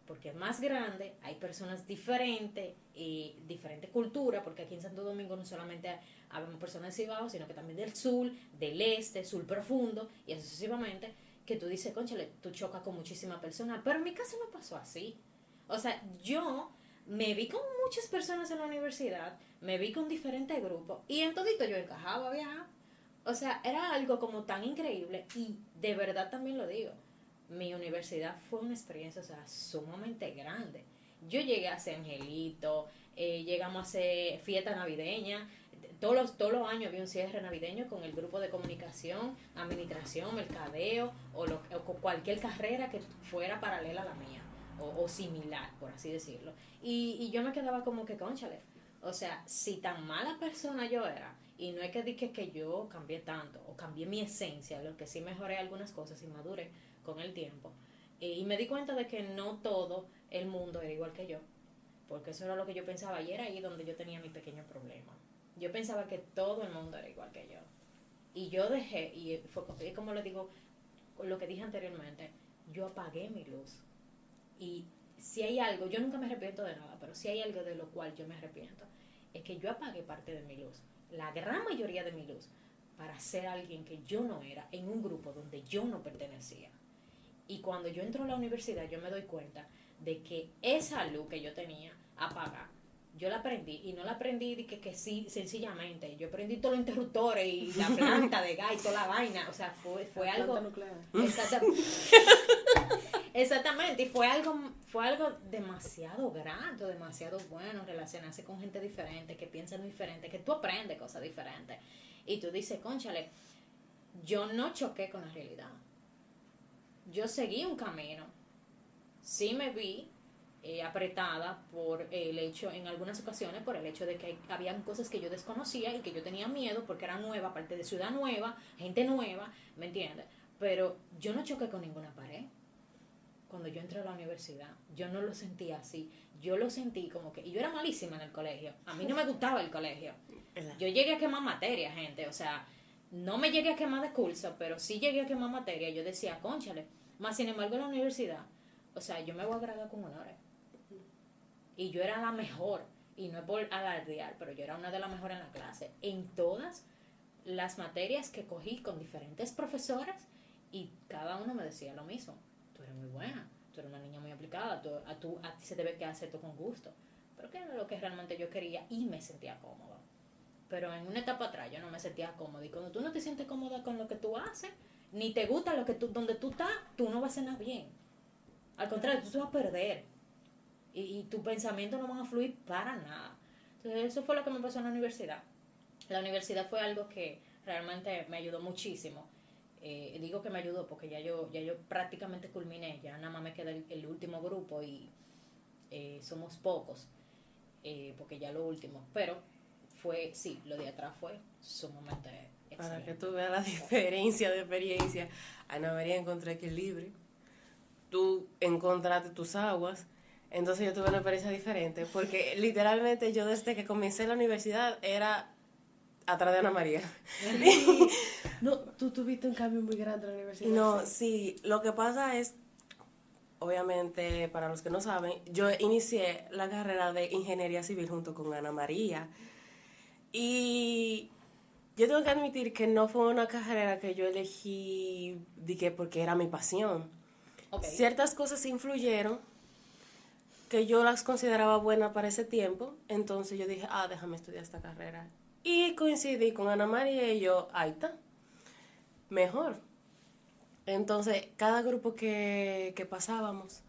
Porque es más grande, hay personas diferentes, y diferente cultura, porque aquí en Santo Domingo no solamente habemos personas de Cibao, sino que también del sur, del este, sur profundo, y así sucesivamente, que tú dices, conchale, tú chocas con muchísimas personas. Pero en mi caso no pasó así. O sea, yo me vi con muchas personas en la universidad, me vi con diferentes grupos, y en todito yo encajaba, viajar. O sea, era algo como tan increíble, y de verdad también lo digo, mi universidad fue una experiencia, o sea, sumamente grande. Yo llegué a hacer angelito, eh, llegamos a hacer fiesta navideña, todos los, todos los años había un cierre navideño con el grupo de comunicación, administración, mercadeo o, lo, o cualquier carrera que fuera paralela a la mía o, o similar, por así decirlo. Y, y yo me quedaba como que, conchale, o sea, si tan mala persona yo era, y no es que dije que yo cambié tanto o cambié mi esencia, lo que sí mejoré algunas cosas y maduré con el tiempo. Eh, y me di cuenta de que no todo el mundo era igual que yo, porque eso era lo que yo pensaba y era ahí donde yo tenía mi pequeño problema. yo pensaba que todo el mundo era igual que yo. Y yo dejé, y fue como le digo, lo que dije anteriormente, yo apagué mi luz. Y si hay algo, yo nunca me arrepiento de nada, pero si hay algo de lo cual yo me arrepiento, es que yo apagué parte de mi luz, la gran mayoría de mi luz, para ser alguien que yo no era en un grupo donde yo no pertenecía. Y cuando yo entro a la universidad, yo me doy cuenta de que esa luz que yo tenía apagada, yo la aprendí y no la aprendí de que, que sí, sencillamente. Yo aprendí todos los interruptores y la planta de gas y toda la vaina. O sea, fue, fue algo. Exactamente. Exactamente, y fue algo, fue algo demasiado grande, demasiado bueno relacionarse con gente diferente, que piensan diferente, que tú aprendes cosas diferentes. Y tú dices, conchale, yo no choqué con la realidad. Yo seguí un camino. Sí me vi eh, apretada por el hecho, en algunas ocasiones, por el hecho de que habían cosas que yo desconocía y que yo tenía miedo porque era nueva, parte de ciudad nueva, gente nueva, ¿me entiendes? Pero yo no choqué con ninguna pared cuando yo entré a la universidad. Yo no lo sentía así. Yo lo sentí como que... Y yo era malísima en el colegio. A mí no me gustaba el colegio. Yo llegué a quemar materia, gente. O sea, no me llegué a quemar de curso, pero sí llegué a quemar materia. Yo decía, conchale. Más sin embargo, en la universidad, o sea, yo me voy a graduar con honores. Y yo era la mejor, y no es por alardear, pero yo era una de las mejores en la clase, en todas las materias que cogí con diferentes profesoras y cada uno me decía lo mismo, tú eres muy buena, tú eres una niña muy aplicada, tú, a, tú, a ti se te ve que haces esto con gusto, pero que era lo que realmente yo quería y me sentía cómoda. Pero en una etapa atrás yo no me sentía cómoda y cuando tú no te sientes cómoda con lo que tú haces, ni te gusta lo que tú, donde tú estás, tú no vas a nada bien. Al contrario, tú te vas a perder y, tu pensamiento no van a fluir para nada. Entonces eso fue lo que me pasó en la universidad. La universidad fue algo que realmente me ayudó muchísimo. Eh, digo que me ayudó porque ya yo, ya yo prácticamente culminé, ya nada más me queda el, último grupo y eh, somos pocos, eh, porque ya lo último, pero fue, sí, lo de atrás fue sumamente excelente. Para que tú veas la diferencia de experiencia, Ana María encontré equilibrio, tú encontraste tus aguas, entonces yo tuve una experiencia diferente, porque literalmente yo desde que comencé la universidad era atrás de Ana María. no, tú tuviste un cambio muy grande en la universidad. No, sí, lo que pasa es, obviamente, para los que no saben, yo inicié la carrera de ingeniería civil junto con Ana María. Y yo tengo que admitir que no fue una carrera que yo elegí porque era mi pasión. Ciertas cosas influyeron que yo las consideraba buenas para ese tiempo, entonces yo dije, ah, déjame estudiar esta carrera. Y coincidí con Ana María y yo, ahí está, mejor. Entonces, cada grupo que, que pasábamos,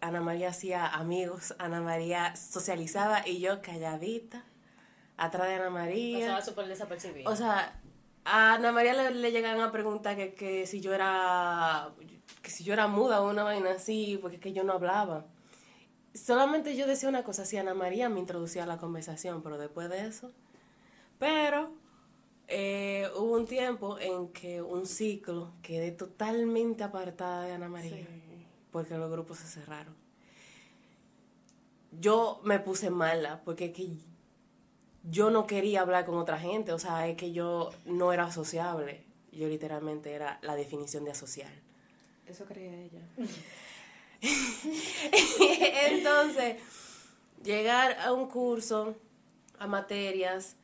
Ana María hacía amigos, Ana María socializaba y yo calladita, atrás de Ana María. Pasaba súper desapercibida. O sea, a Ana María le, le llegaban a preguntar que, que si yo era que si yo era muda o una vaina así, porque que yo no hablaba solamente yo decía una cosa, si Ana María me introducía a la conversación, pero después de eso, pero eh, hubo un tiempo en que un ciclo quedé totalmente apartada de Ana María, porque los grupos se cerraron. Yo me puse mala, porque que yo no quería hablar con otra gente, o sea, es que yo no era sociable, yo literalmente era la definición de asocial. Eso creía ella. Entonces, llegar a un curso, a materias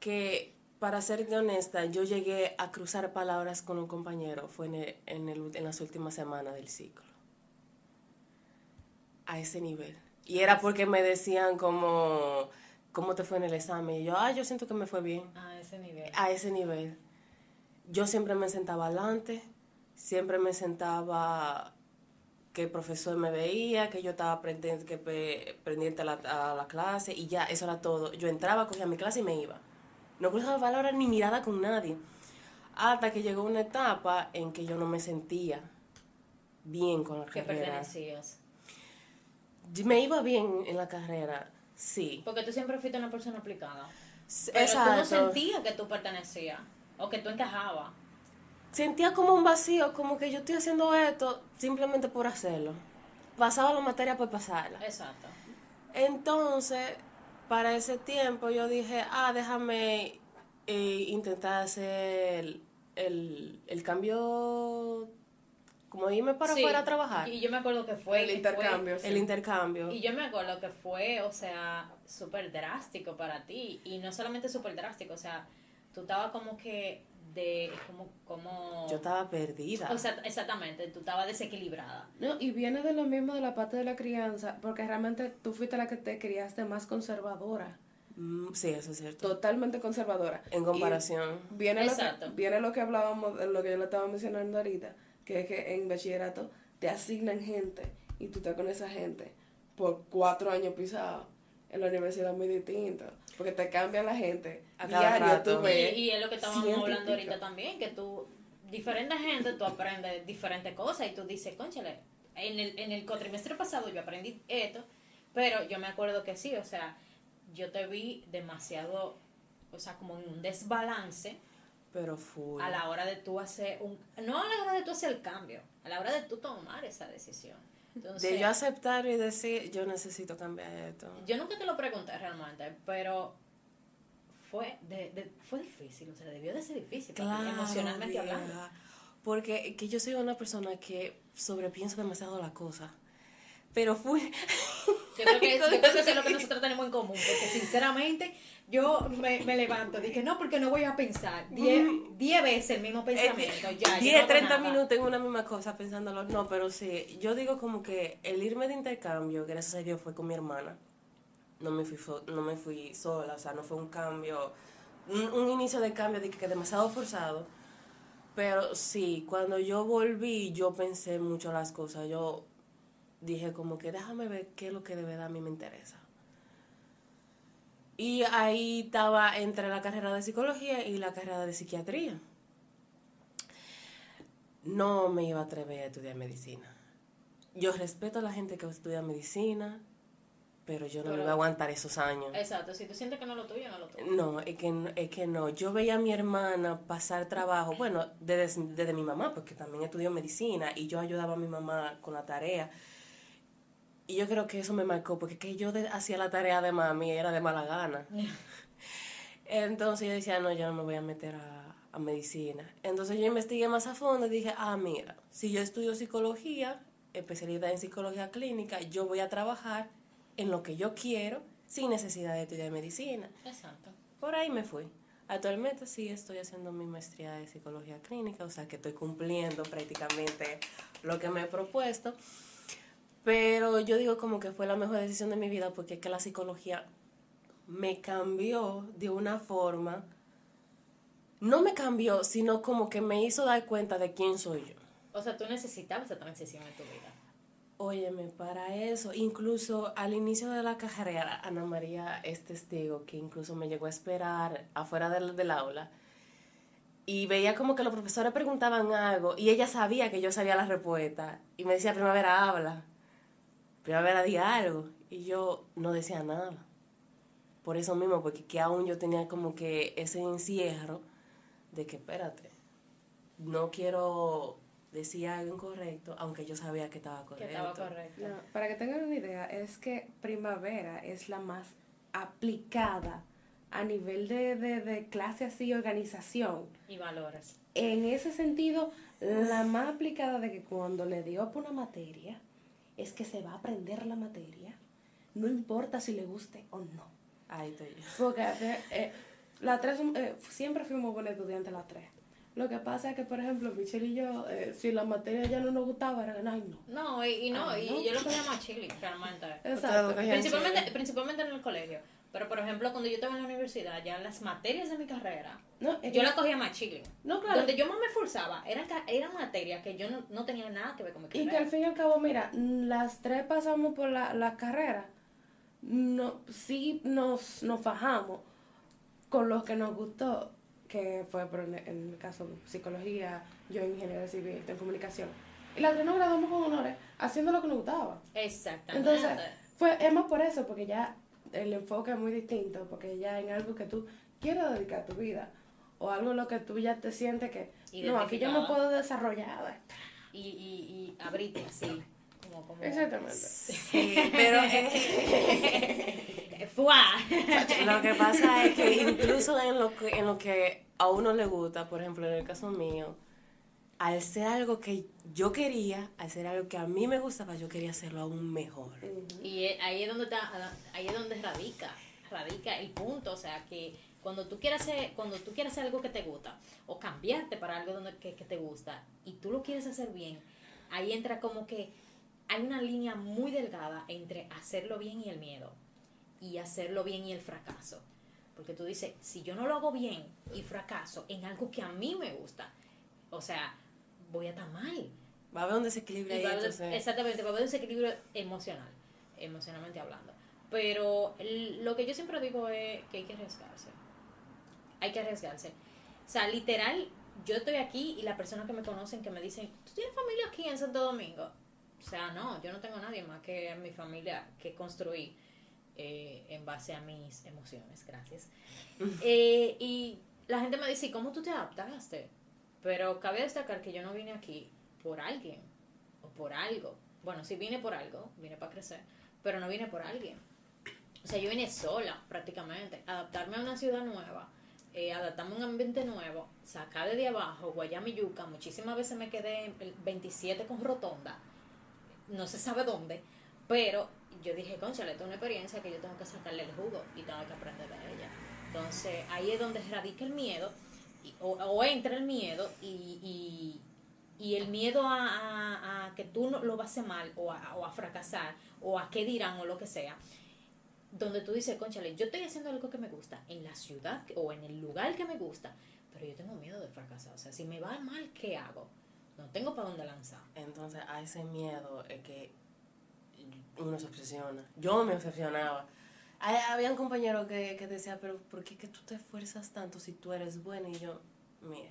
que, para ser honesta, yo llegué a cruzar palabras con un compañero, fue en, el, en, las últimas semanas del ciclo. A ese nivel. Y era porque me decían como, ¿cómo te fue en el examen? Y yo, ah, yo siento que me fue bien. A ese nivel. A ese nivel. Yo siempre me sentaba adelante, siempre me sentaba que el profesor me veía, que yo estaba pendiente, que, pendiente a, la, clase y ya, eso era todo. Yo entraba, cogía mi clase y me iba. No cruzaba palabras ni mirada con nadie. Hasta que llegó una etapa en que yo no me sentía bien con la ¿Qué carrera. pertenecías? Me iba bien en la carrera, sí. Porque tú siempre fuiste una persona aplicada. Pero Exacto. tú no sentías que tú pertenecías o que tú encajabas sentía como un vacío, como que yo estoy haciendo esto simplemente por hacerlo. Pasaba la materia por pasarla. Exacto. Entonces, para ese tiempo yo dije, ah, déjame eh, intentar hacer el, el cambio, como irme para Sí, afuera a trabajar. Y yo me acuerdo que fue... El intercambio. fue- El intercambio. y yo me acuerdo que fue, o sea, súper drástico para ti. Y no solamente súper drástico, o sea, tú estabas como que de... como... como Yo estaba perdida. O sea, exactamente, tú estabas desequilibrada. No, y viene de lo mismo de la parte de la crianza, porque realmente tú fuiste la que te criaste más conservadora, Mm, sí, eso es cierto. totalmente conservadora. En Y comparación. viene lo, Exacto. que, viene lo que hablábamos, lo que yo le estaba mencionando ahorita, que es que en bachillerato te asignan gente y tú estás con esa gente por cuatro años pisados. En la universidad es muy distinto, porque te cambian la gente. A cada Diario rato. tú Y, ves. y es lo que estábamos hablando ahorita también, que tú, diferente gente, tú aprendes diferentes cosas y tú dices, conchale, en el, en el cuatrimestre pasado yo aprendí esto, pero yo me acuerdo que sí, o sea, yo te vi demasiado, o sea, como en un desbalance Pero fui. a la hora de tú hacer un, no a la hora de tú hacer el cambio, a la hora de tú tomar esa decisión. Entonces, De yo aceptar y decir, yo necesito cambiar esto. yo nunca te lo pregunté realmente, pero fue, de, de- fue difícil, o sea, debió de ser difícil, Claro, emocionalmente vieja. hablando. Porque que yo soy una persona que sobrepiensa demasiado la cosa. Pero fui. Yo creo, que, yo creo que eso es lo que nosotros tenemos en común, porque sinceramente yo me, me levanto, dije, no, porque no voy a pensar 10 diez veces el mismo pensamiento, ya. yo 10, no hago 30 nada. minutos en una misma cosa pensándolo. No, pero sí, yo digo como que el irme de intercambio, gracias a Dios, fue con mi hermana. No me fui, no me fui sola, o sea, no fue un cambio, un, un inicio de cambio de que, que demasiado forzado. Pero sí, cuando yo volví, yo pensé mucho las cosas. Yo dije como que déjame ver qué es lo que de verdad a mí me interesa. Y ahí estaba entre la carrera de psicología y la carrera de psiquiatría. No me iba a atrever a estudiar medicina. Yo respeto a la gente que estudia medicina, pero yo no me Pero- voy a aguantar esos años. Exacto, si tú sientes que no lo tuyo, no lo tuyo. No, es que, no- es que no. Yo veía a mi hermana pasar trabajo, bueno, desde, desde mi mamá, porque también estudió medicina y yo ayudaba a mi mamá con la tarea. Y yo creo que eso me marcó, porque que yo hacía la tarea de mami era de mala gana. Entonces yo decía, no, yo no me voy a meter a, a medicina. Entonces yo investigué más a fondo y dije, ah, mira, si yo estudio psicología, especialidad en psicología clínica, yo voy a trabajar en lo que yo quiero sin necesidad de estudiar medicina. Exacto. Por ahí me fui. Actualmente sí estoy haciendo mi maestría de psicología clínica, o sea que estoy cumpliendo prácticamente lo que me he propuesto. Pero yo digo como que fue la mejor decisión de mi vida porque es que la psicología me cambió de una forma, no me cambió, sino como que me hizo dar cuenta de quién soy yo. O sea, tú necesitabas esa transición en tu vida. Óyeme, para eso, incluso al inicio de la carrera, Ana María es testigo que incluso me llegó a esperar afuera del, del aula y veía como que los profesores preguntaban algo y ella sabía que yo sabía la respuesta y me decía, Primavera, habla, Primavera, di algo y yo no decía nada. Por eso mismo, porque que aún yo tenía como que ese encierro de que, espérate, no quiero decir algo incorrecto, aunque yo sabía que estaba Que correcto. estaba correcto. No, para que tengan una idea, es que primavera es la más aplicada a nivel de, de, de clase así, organización. Y valores. En ese sentido, la más aplicada de que cuando le dio por una materia, es que se va a aprender la materia, no importa si le guste o no. Ahí estoy yo. Porque eh, eh, la tres, eh, siempre fuimos buenos estudiantes las tres. Lo que pasa es que, por ejemplo, Michelle y yo, eh, si la materia ya no nos gustaba, era ay, no. No, y, y no, Ah, y ¿no? yo lo cogía más chile, realmente. Exacto. Principalmente, chile. principalmente en el colegio. Pero, por ejemplo, cuando yo estaba en la universidad, ya las materias de mi carrera, No, yo que- la cogía más chile. no, claro. Donde yo más me esforzaba, eran, eran materias que yo no, no tenía nada que ver con mi Y que carrera. al fin y al cabo, mira, las tres pasamos por la, la carrera. No, sí nos, nos fajamos con los que nos gustó, que fue por en, en el caso de psicología, yo ingeniería civil, en comunicación. Y las tres nos graduamos con honores, haciendo lo que nos gustaba. Exactamente. Entonces, fue, es más por eso, porque ya el enfoque es muy distinto, porque ya en algo que tú quieres dedicar tu vida, o algo en lo que tú ya te sientes que, no, aquí yo me puedo desarrollar. y, y, y abrirte así. Como, como... Exactamente. Sí, pero ¡Fua! Lo que pasa es que incluso en lo que, en lo que a uno le gusta, por ejemplo, en el caso mío, al ser algo que yo quería, al ser algo que a mí me gustaba, yo quería hacerlo aún mejor. Y eh, ahí es donde está, ahí es donde radica, radica el punto, o sea que cuando tú quieres hacer, cuando tú quieres hacer algo que te gusta, o cambiarte para algo donde, que, que te gusta, y tú lo quieres hacer bien, ahí entra como que hay una línea muy delgada entre hacerlo bien y el miedo, y hacerlo bien y el fracaso. Porque tú dices, si yo no lo hago bien y fracaso en algo que a mí me gusta, o sea, voy a estar mal. Va a haber un desequilibrio ahí, entonces. Exactamente, va a haber un desequilibrio emocional, emocionalmente hablando. Pero el- lo que yo siempre digo es que hay que arriesgarse. Hay que arriesgarse. O sea, literal, yo estoy aquí y las personas que me conocen que me dicen, ¿tú tienes familia aquí en Santo Domingo? O sea, no, yo no tengo nadie más que mi familia que construí eh, en base a mis emociones, gracias. Eh, y la gente me dice, "¿Y ¿cómo tú te adaptaste? Pero cabe destacar que yo no vine aquí por alguien o por algo. Bueno, sí vine por algo, vine para crecer, pero no vine por alguien. O sea, yo vine sola prácticamente, adaptarme a una ciudad nueva, eh, adaptarme a un ambiente nuevo, sacar de abajo, Guayama y Yuca, muchísimas veces me quedé en el 27 con rotonda, no se sabe dónde, pero yo dije, conchale, esta es una experiencia que yo tengo que sacarle el jugo y tengo que aprender de ella. Entonces, ahí es donde radica el miedo, o, entra el miedo y, y, el miedo a, que tú no, lo vas a hacer mal o a, o a fracasar o a qué dirán o lo que sea, donde tú dices, conchale, yo estoy haciendo algo que me gusta en la ciudad o en el lugar que me gusta, pero yo tengo miedo de fracasar. O sea, si me va mal, ¿qué hago? No tengo para dónde lanzar. Entonces, a ese miedo es que uno se obsesiona. Yo me obsesionaba. Hay- Habían compañeros que, que decían, pero ¿por qué que tú te esfuerzas tanto si tú eres buena? Y yo, mire,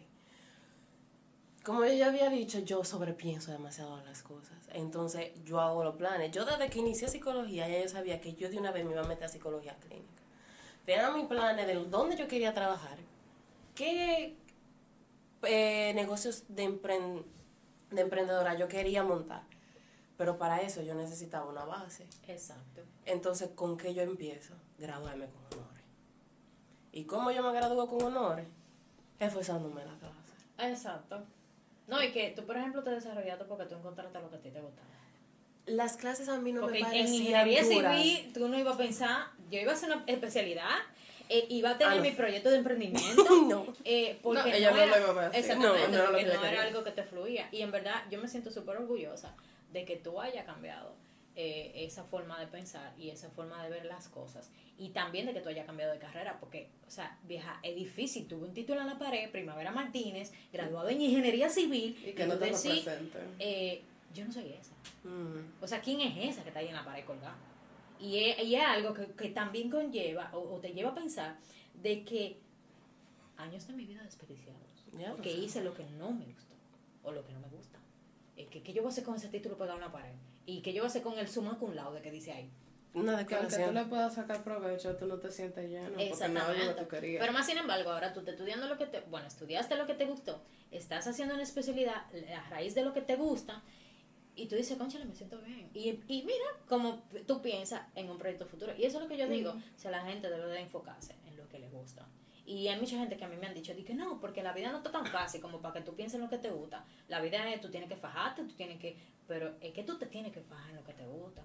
como yo ya había dicho, yo sobrepienso demasiado las cosas. Entonces, yo hago los planes. Yo desde que inicié psicología, ya yo sabía que yo de una vez me iba a meter a psicología clínica. Tenía mis planes de dónde yo quería trabajar, qué eh, negocios de, empre- de emprendedora yo quería montar. Pero para eso yo necesitaba una base. Exacto. Entonces, ¿con qué yo empiezo? Graduarme con honores. ¿Y cómo yo me gradúo con honores? Esforzándome en la clase. Exacto. No, y que tú, por ejemplo, te desarrollaste porque tú encontraste lo que a ti te gustaba. Las clases a mí no Porque me en parecían ingeniería duras. civil tú no ibas a pensar, yo iba a hacer una especialidad, eh, iba a tener Ah, no. mi proyecto de emprendimiento. No. eh, porque No, ella no era, lo iba a hacer. Exactamente, No, no porque no era algo que te fluía. Y en verdad, yo me siento súper orgullosa de que tú hayas cambiado eh, esa forma de pensar y esa forma de ver las cosas. Y también de que tú hayas cambiado de carrera, porque, o sea, vieja, es difícil. Tuve un título en la pared, Primavera Martínez, graduado en Ingeniería Civil. Y que no te decís, eh, yo no soy esa. Mm. O sea, ¿quién es esa que está ahí en la pared colgada? Y es, y es algo que, que también conlleva o, o te lleva a pensar de que años de mi vida desperdiciados. Ya, porque hice lo que no me gustó o lo que no me gusta. Eh, ¿Qué, qué yo voy a hacer con ese título pegado en la pared? ¿Y qué yo voy a hacer con el summa cum laude que dice ahí? Una Que aunque tú declaración. le puedas sacar provecho, tú no te sientes lleno. Porque no es que tú querías. Pero más sin embargo, ahora tú te estudiando lo que te, bueno, estudiaste lo que te gustó, estás haciendo una especialidad a raíz de lo que te gusta y tú dices, conchale, me siento bien. Y, y mira como tú piensas en un proyecto futuro. Y eso es lo que yo digo, o sea, la gente debe de enfocarse en lo que le gusta. Y hay mucha gente que a mí me han dicho, di que no, porque la vida no está tan fácil como para que tú pienses en lo que te gusta. La vida es, tú tienes que fajarte, tú tienes que, pero es que tú te tienes que fajar en lo que te gusta.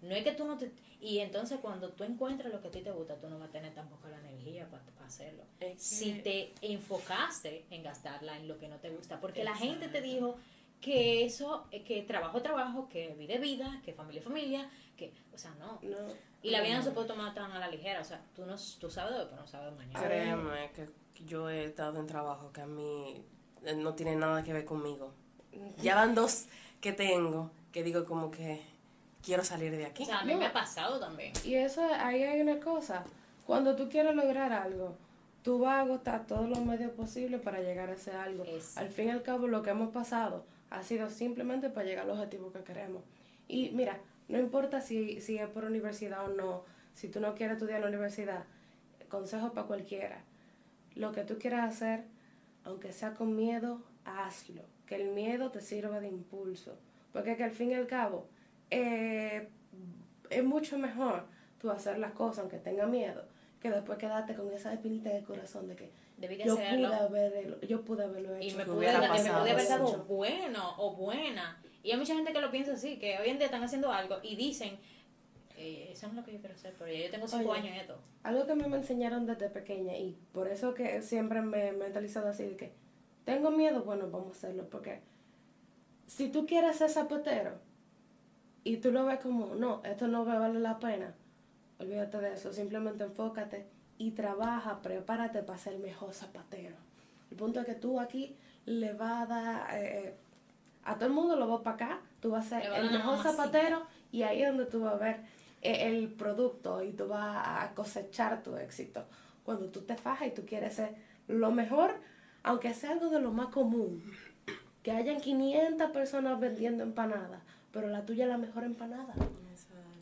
No es que tú no te... Y entonces cuando tú encuentras lo que a ti te gusta, tú no vas a tener tampoco la energía para, si Es si te enfocaste en gastarla en lo que no te gusta. Porque la gente te dijo que eso, eh, que trabajo trabajo, que vida es vida, que familia es familia, que, o sea, no. No. Y la vida no se puede tomar tan a la ligera, o sea, tú, no, tú sabes de hoy, pero no sabes de mañana. Créeme que yo he estado en trabajo que a mí eh, no tiene nada que ver conmigo. Ya van dos que tengo que digo como que quiero salir de aquí. O sea, a mí No. me ha pasado también. Y eso, ahí hay una cosa. Cuando tú quieres lograr algo, tú vas a agotar todos los medios posibles para llegar a ese algo. Al fin y al cabo, lo que hemos pasado ha sido simplemente para llegar al objetivo que queremos. Y mira, no importa si, si es por universidad o no, si tú no quieres estudiar en la universidad, consejo para cualquiera. Lo que tú quieras hacer, aunque sea con miedo, hazlo. Que el miedo te sirva de impulso. Porque que al fin y al cabo, eh, es mucho mejor tú hacer las cosas aunque tenga miedo, que después quedarte con esa espinita el corazón de que Debí de yo pude, hacerlo. haber, yo pude haberlo hecho. Y me pude, me haber dado bueno o buena. Y hay mucha gente que lo piensa así, que hoy en día están haciendo algo y dicen, eh, eso no es lo que yo quiero hacer, pero ya yo tengo cinco Oye. años en esto. Algo que a mí me enseñaron desde pequeña y por eso que siempre me he mentalizado así de que tengo miedo, bueno, vamos a hacerlo, porque si tú quieres ser zapatero y tú lo ves como, no, esto no me vale la pena, olvídate de eso, simplemente enfócate y trabaja, prepárate para ser el mejor zapatero. El punto es que tú aquí le vas a dar, eh, a todo el mundo lo vas para acá, tú vas a ser el mejor mamacita. zapatero y ahí es donde tú vas a ver eh, el producto y tú vas a cosechar tu éxito. Cuando tú te fajas y tú quieres ser lo mejor, aunque sea algo de lo más común, que hayan 500 personas vendiendo empanadas, pero la tuya es la mejor empanada.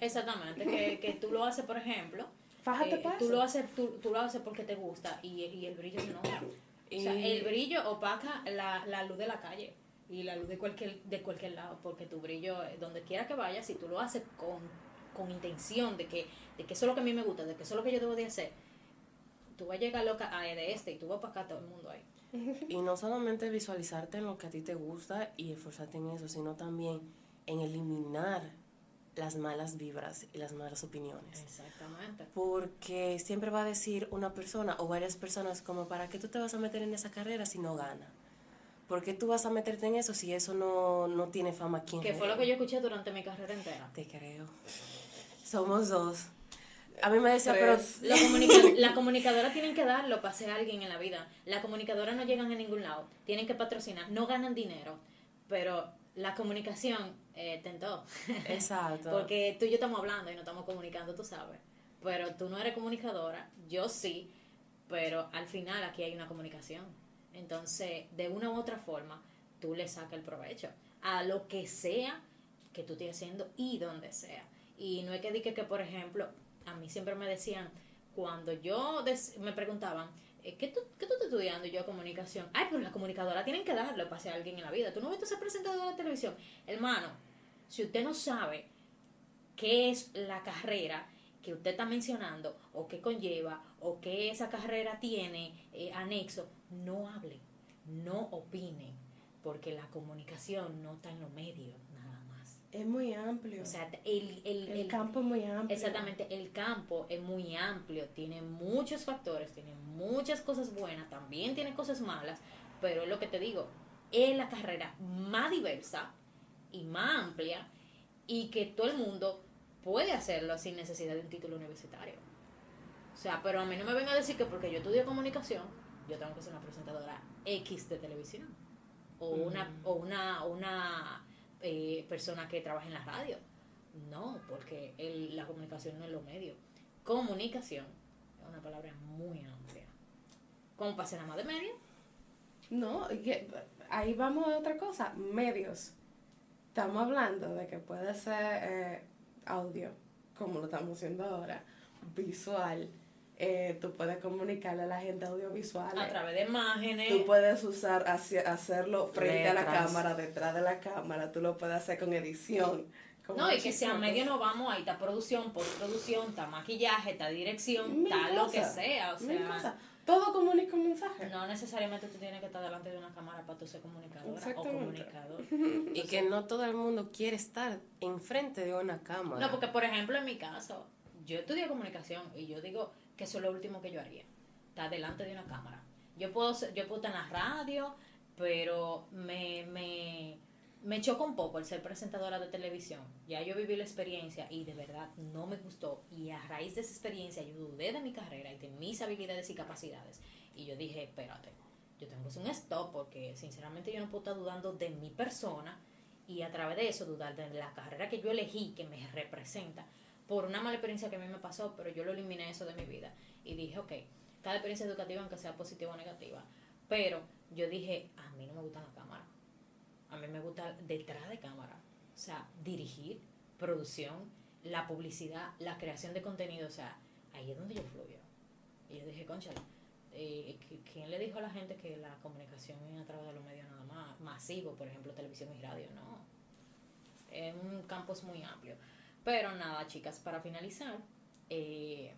Exactamente, que, que tú lo haces, por ejemplo, Fájate eh, para tú eso. lo haces tú, tú lo haces porque te gusta y, y el brillo no. O sea, Y- el brillo opaca la, la luz de la calle y la luz de cualquier de cualquier lado, porque tu brillo, eh, donde quiera que vayas, si tú lo haces con, con intención de que, de que eso es lo que a mí me gusta, de que eso es lo que yo debo de hacer, tú vas a llegar loca a de este y tú vas para acá todo el mundo ahí. Y no solamente visualizarte en lo que a ti te gusta y esforzarte en eso, sino también en eliminar las malas vibras y las malas opiniones. Exactamente. Porque siempre va a decir una persona o varias personas como, ¿para qué tú te vas a meter en esa carrera si no gana? ¿Por qué tú vas a meterte en eso si eso no, no tiene fama aquí Que fue lo que yo escuché durante mi carrera entera. Te creo. Somos dos. A mí me decía, pero La, comunica- la comunicadora tienen que darlo para ser alguien en la vida. La comunicadora no llegan a ningún lado. Tienen que patrocinar. No ganan dinero. Pero la comunicación eh, tentó. Exacto. Porque tú y yo estamos hablando y no estamos comunicando, tú sabes. Pero tú no eres comunicadora. Yo sí. Pero al final aquí hay una comunicación. Entonces, de una u otra forma, tú le sacas el provecho a lo que sea que tú estés haciendo y donde sea. Y no es que diga que, por ejemplo, a mí siempre me decían, cuando yo me preguntaban, ¿qué tú, ¿qué tú estás estudiando? Y yo, comunicación. Ay, pero la comunicadora tienen que darlo para ser alguien en la vida. Tú no a ser presentadora de televisión. Hermano, si usted no sabe qué es la carrera que usted está mencionando o qué conlleva o qué esa carrera tiene eh, anexo, no hable, no opine, porque la comunicación no está en los medios nada más. Es muy amplio. O sea, el, el, el, el- campo es muy amplio. Exactamente, el campo es muy amplio, tiene muchos factores, tiene muchas cosas buenas, también tiene cosas malas, pero es lo que te digo, es la carrera más diversa y más amplia y que todo el mundo puede hacerlo sin necesidad de un título universitario. O sea, pero a mí no me venga a decir que porque yo estudio comunicación, yo tengo que ser una presentadora X de televisión o una, o una, una eh, persona que trabaja en la radio. No, porque el- la comunicación no es lo medio. Comunicación es una palabra muy amplia. ¿Cómo pasa nada más de medio? No, ahí vamos a otra cosa, medios. Estamos hablando de que puede ser eh, audio, como lo estamos haciendo ahora, visual. Eh, tú puedes comunicarle a la gente audiovisual. A través de imágenes. Tú puedes usar, hacia- hacerlo frente a la cámara, detrás de la cámara. Tú lo puedes hacer con edición. con No, y que sea medio no vamos, ahí está producción, postproducción, está maquillaje, está dirección, está lo que sea. O mil sea, cosas. Todo comunica un mensaje. no necesariamente tú tienes que estar delante de una cámara para tú ser comunicadora o comunicador. Y que no todo el mundo quiere estar enfrente de una cámara. No, porque por ejemplo en mi caso, yo estudié comunicación y yo digo que eso es lo último que yo haría, estar delante de una cámara. Yo puedo, ser- yo puedo estar en la radio, pero me, me, me choca un poco el ser presentadora de televisión. Ya yo viví la experiencia y de verdad no me gustó. Y a raíz de esa experiencia yo dudé de mi carrera y de mis habilidades y capacidades. Y yo dije, espérate, yo tengo que hacer un stop porque sinceramente yo no puedo estar dudando de mi persona y a través de eso dudar de la carrera que yo elegí, que me representa, por una mala experiencia que a mí me pasó, pero yo lo eliminé eso de mi vida. Y dije, ok, cada experiencia educativa, aunque sea positiva o negativa, pero yo dije, a mí no me gusta la cámara, a mí me gusta detrás de cámara, o sea, dirigir, producción, la publicidad, la creación de contenido, o sea, ahí es donde yo fluyo. Y yo dije, concha, eh, ¿qui- ¿quién le dijo a la gente que la comunicación es a través de los medios nada más masivos, por ejemplo, televisión y radio? No. Es un campus muy amplio. Pero nada, chicas, para finalizar, Eh,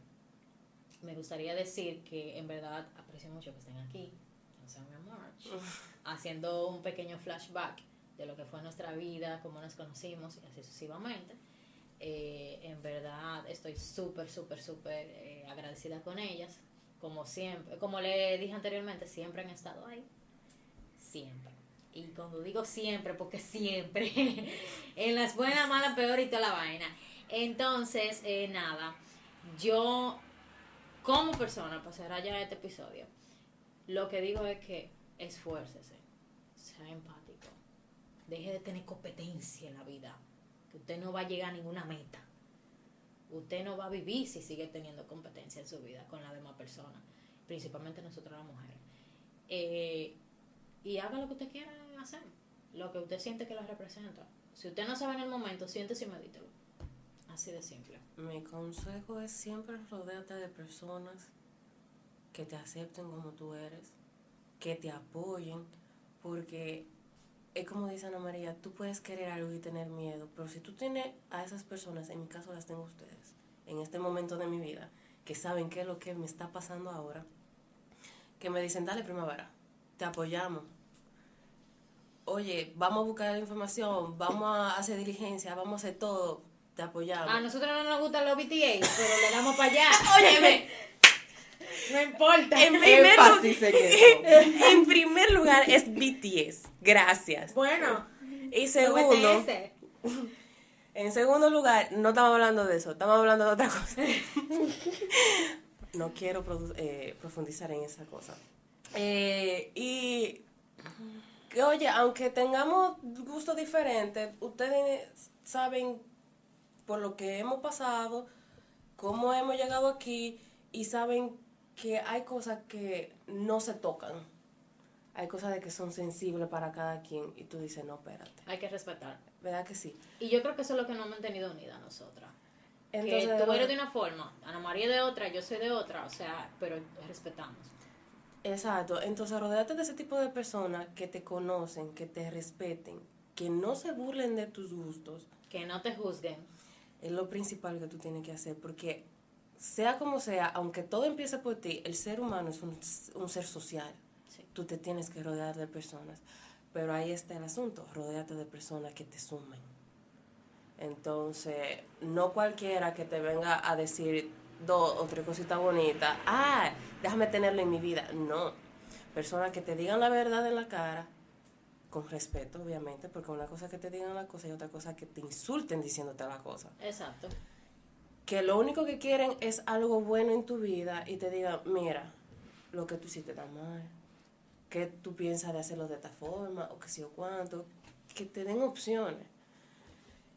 me gustaría decir que en verdad aprecio mucho que estén aquí, o sea, mi amor, haciendo un pequeño flashback de lo que fue nuestra vida, cómo nos conocimos y así sucesivamente. Eh, en verdad estoy súper, súper, súper eh, agradecida con ellas. Como siempre, como le dije anteriormente, siempre han estado ahí. Siempre. Y cuando digo siempre, porque siempre. en las buenas, malas, peor y toda la vaina. Entonces, eh, nada. Yo, como persona, para cerrar ya este episodio, lo que digo es que esfuércese, empático, deje de tener competencia en la vida, que usted no va a llegar a ninguna meta. Usted no va a vivir si sigue teniendo competencia en su vida con las demás personas, principalmente nosotros las mujeres. Eh, y haga lo que usted quiera hacer, lo que usted siente que lo representa. Si usted no sabe en el momento, siéntese y medítelo. Así de simple. Mi consejo es siempre rodearte de personas que te acepten como tú eres, que te apoyen, porque es como dice Ana María, tú puedes querer algo y tener miedo, pero si tú tienes a esas personas, en mi caso las tengo ustedes, en este momento de mi vida, que saben qué es lo que me está pasando ahora, que me dicen, dale primavera, te apoyamos. Oye, vamos a buscar la información, vamos a hacer diligencia, vamos a hacer todo, te apoyamos. A nosotros no nos gustan los BTA, pero le damos para allá. Óyeme, No importa. en primer, en en lugar es BTS, gracias. Bueno, Y segundo, en segundo lugar, no estamos hablando de eso, estamos hablando de otra cosa. no quiero eh, profundizar en esa cosa. Eh, y que, oye, aunque tengamos gustos diferentes, ustedes saben por lo que hemos pasado, cómo hemos llegado aquí y saben que hay cosas que no se tocan. Hay cosas de que son sensibles para cada quien y tú dices, no, espérate. Hay que respetar. ¿Verdad que sí? Y yo creo que eso es lo que nos ha mantenido unidas nosotras. Entonces, que tú eres de una forma, Ana María de otra, yo soy de otra, o sea, pero respetamos. Exacto. Entonces, rodeate de ese tipo de personas que te conocen, que te respeten, que no se burlen de tus gustos. Que no te juzguen. Es lo principal que tú tienes que hacer, porque sea como sea, aunque todo empiece por ti, el ser humano es un, un ser social. Sí. Tú te tienes que rodear de personas. Pero ahí está el asunto, rodeate de personas que te sumen. Entonces, no cualquiera que te venga a decir dos o tres cositas bonitas, ah, déjame tenerlo en mi vida. No, personas que te digan la verdad en la cara, con respeto, obviamente, porque una cosa es que te digan la cosa y otra cosa es que te insulten diciéndote la cosa. Exacto. Que lo único que quieren es algo bueno en tu vida y te digan, mira, lo que tú hiciste está mal, que tú piensas de hacerlo de esta forma o que sí o cuánto, que te den opciones.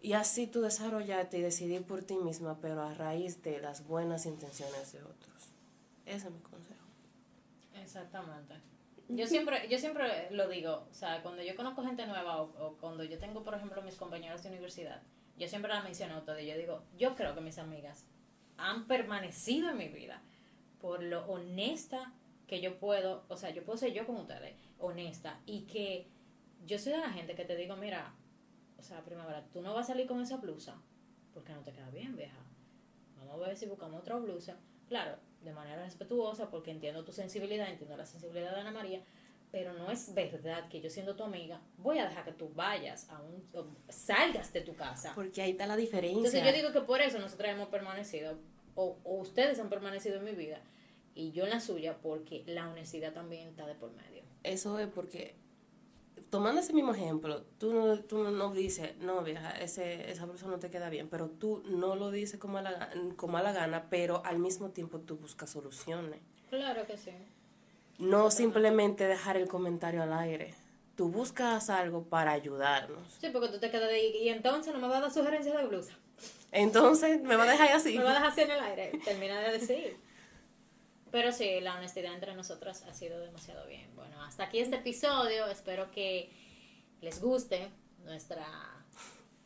Y así tú desarrollarte y decidir por ti misma, pero a raíz de las buenas intenciones de otros. Ese es mi consejo. Exactamente. Yo siempre, yo siempre lo digo, o sea, cuando yo conozco gente nueva o, o cuando yo tengo, por ejemplo, mis compañeros de universidad, yo siempre la menciono a ustedes. Yo digo, yo creo que mis amigas han permanecido en mi vida por lo honesta que yo puedo, o sea, yo puedo ser yo con ustedes, honesta, y que yo soy de la gente que te digo, mira, o sea, primavera, tú no vas a salir con esa blusa porque no te queda bien, vieja. Vamos a ver si buscamos otra blusa. Claro, de manera respetuosa, porque entiendo tu sensibilidad, entiendo la sensibilidad de Ana María, pero no es verdad que yo siendo tu amiga voy a dejar que tú vayas a un salgas de tu casa. Porque ahí está la diferencia. Entonces yo digo que por eso nosotros hemos permanecido, o, o ustedes han permanecido en mi vida, y yo en la suya, porque la honestidad también está de por medio. Eso es porque, tomando ese mismo ejemplo, tú no, tú no dices, no, vieja, ese, esa blusa no te queda bien, pero tú no lo dices con mala, con mala gana, pero al mismo tiempo tú buscas soluciones. Claro que sí. No simplemente dejar el comentario al aire. Tú buscas algo para ayudarnos. Sí, porque tú te quedas de ahí, y entonces no me va a dar sugerencias de blusa. Entonces, me va a dejar así. Me va a dejar así en el aire. Termina de decir. Pero sí, la honestidad entre nosotras ha sido demasiado bien. Bueno, hasta aquí este episodio. Espero que les guste nuestra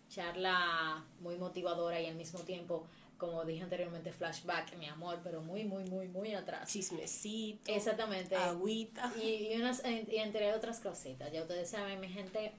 charla muy motivadora y al mismo tiempo, como dije anteriormente, flashback, mi amor, pero muy, muy, muy, muy atrás. Chismecito. Exactamente. Agüita. Y, y unas, y entre otras cositas. Ya ustedes saben, mi gente,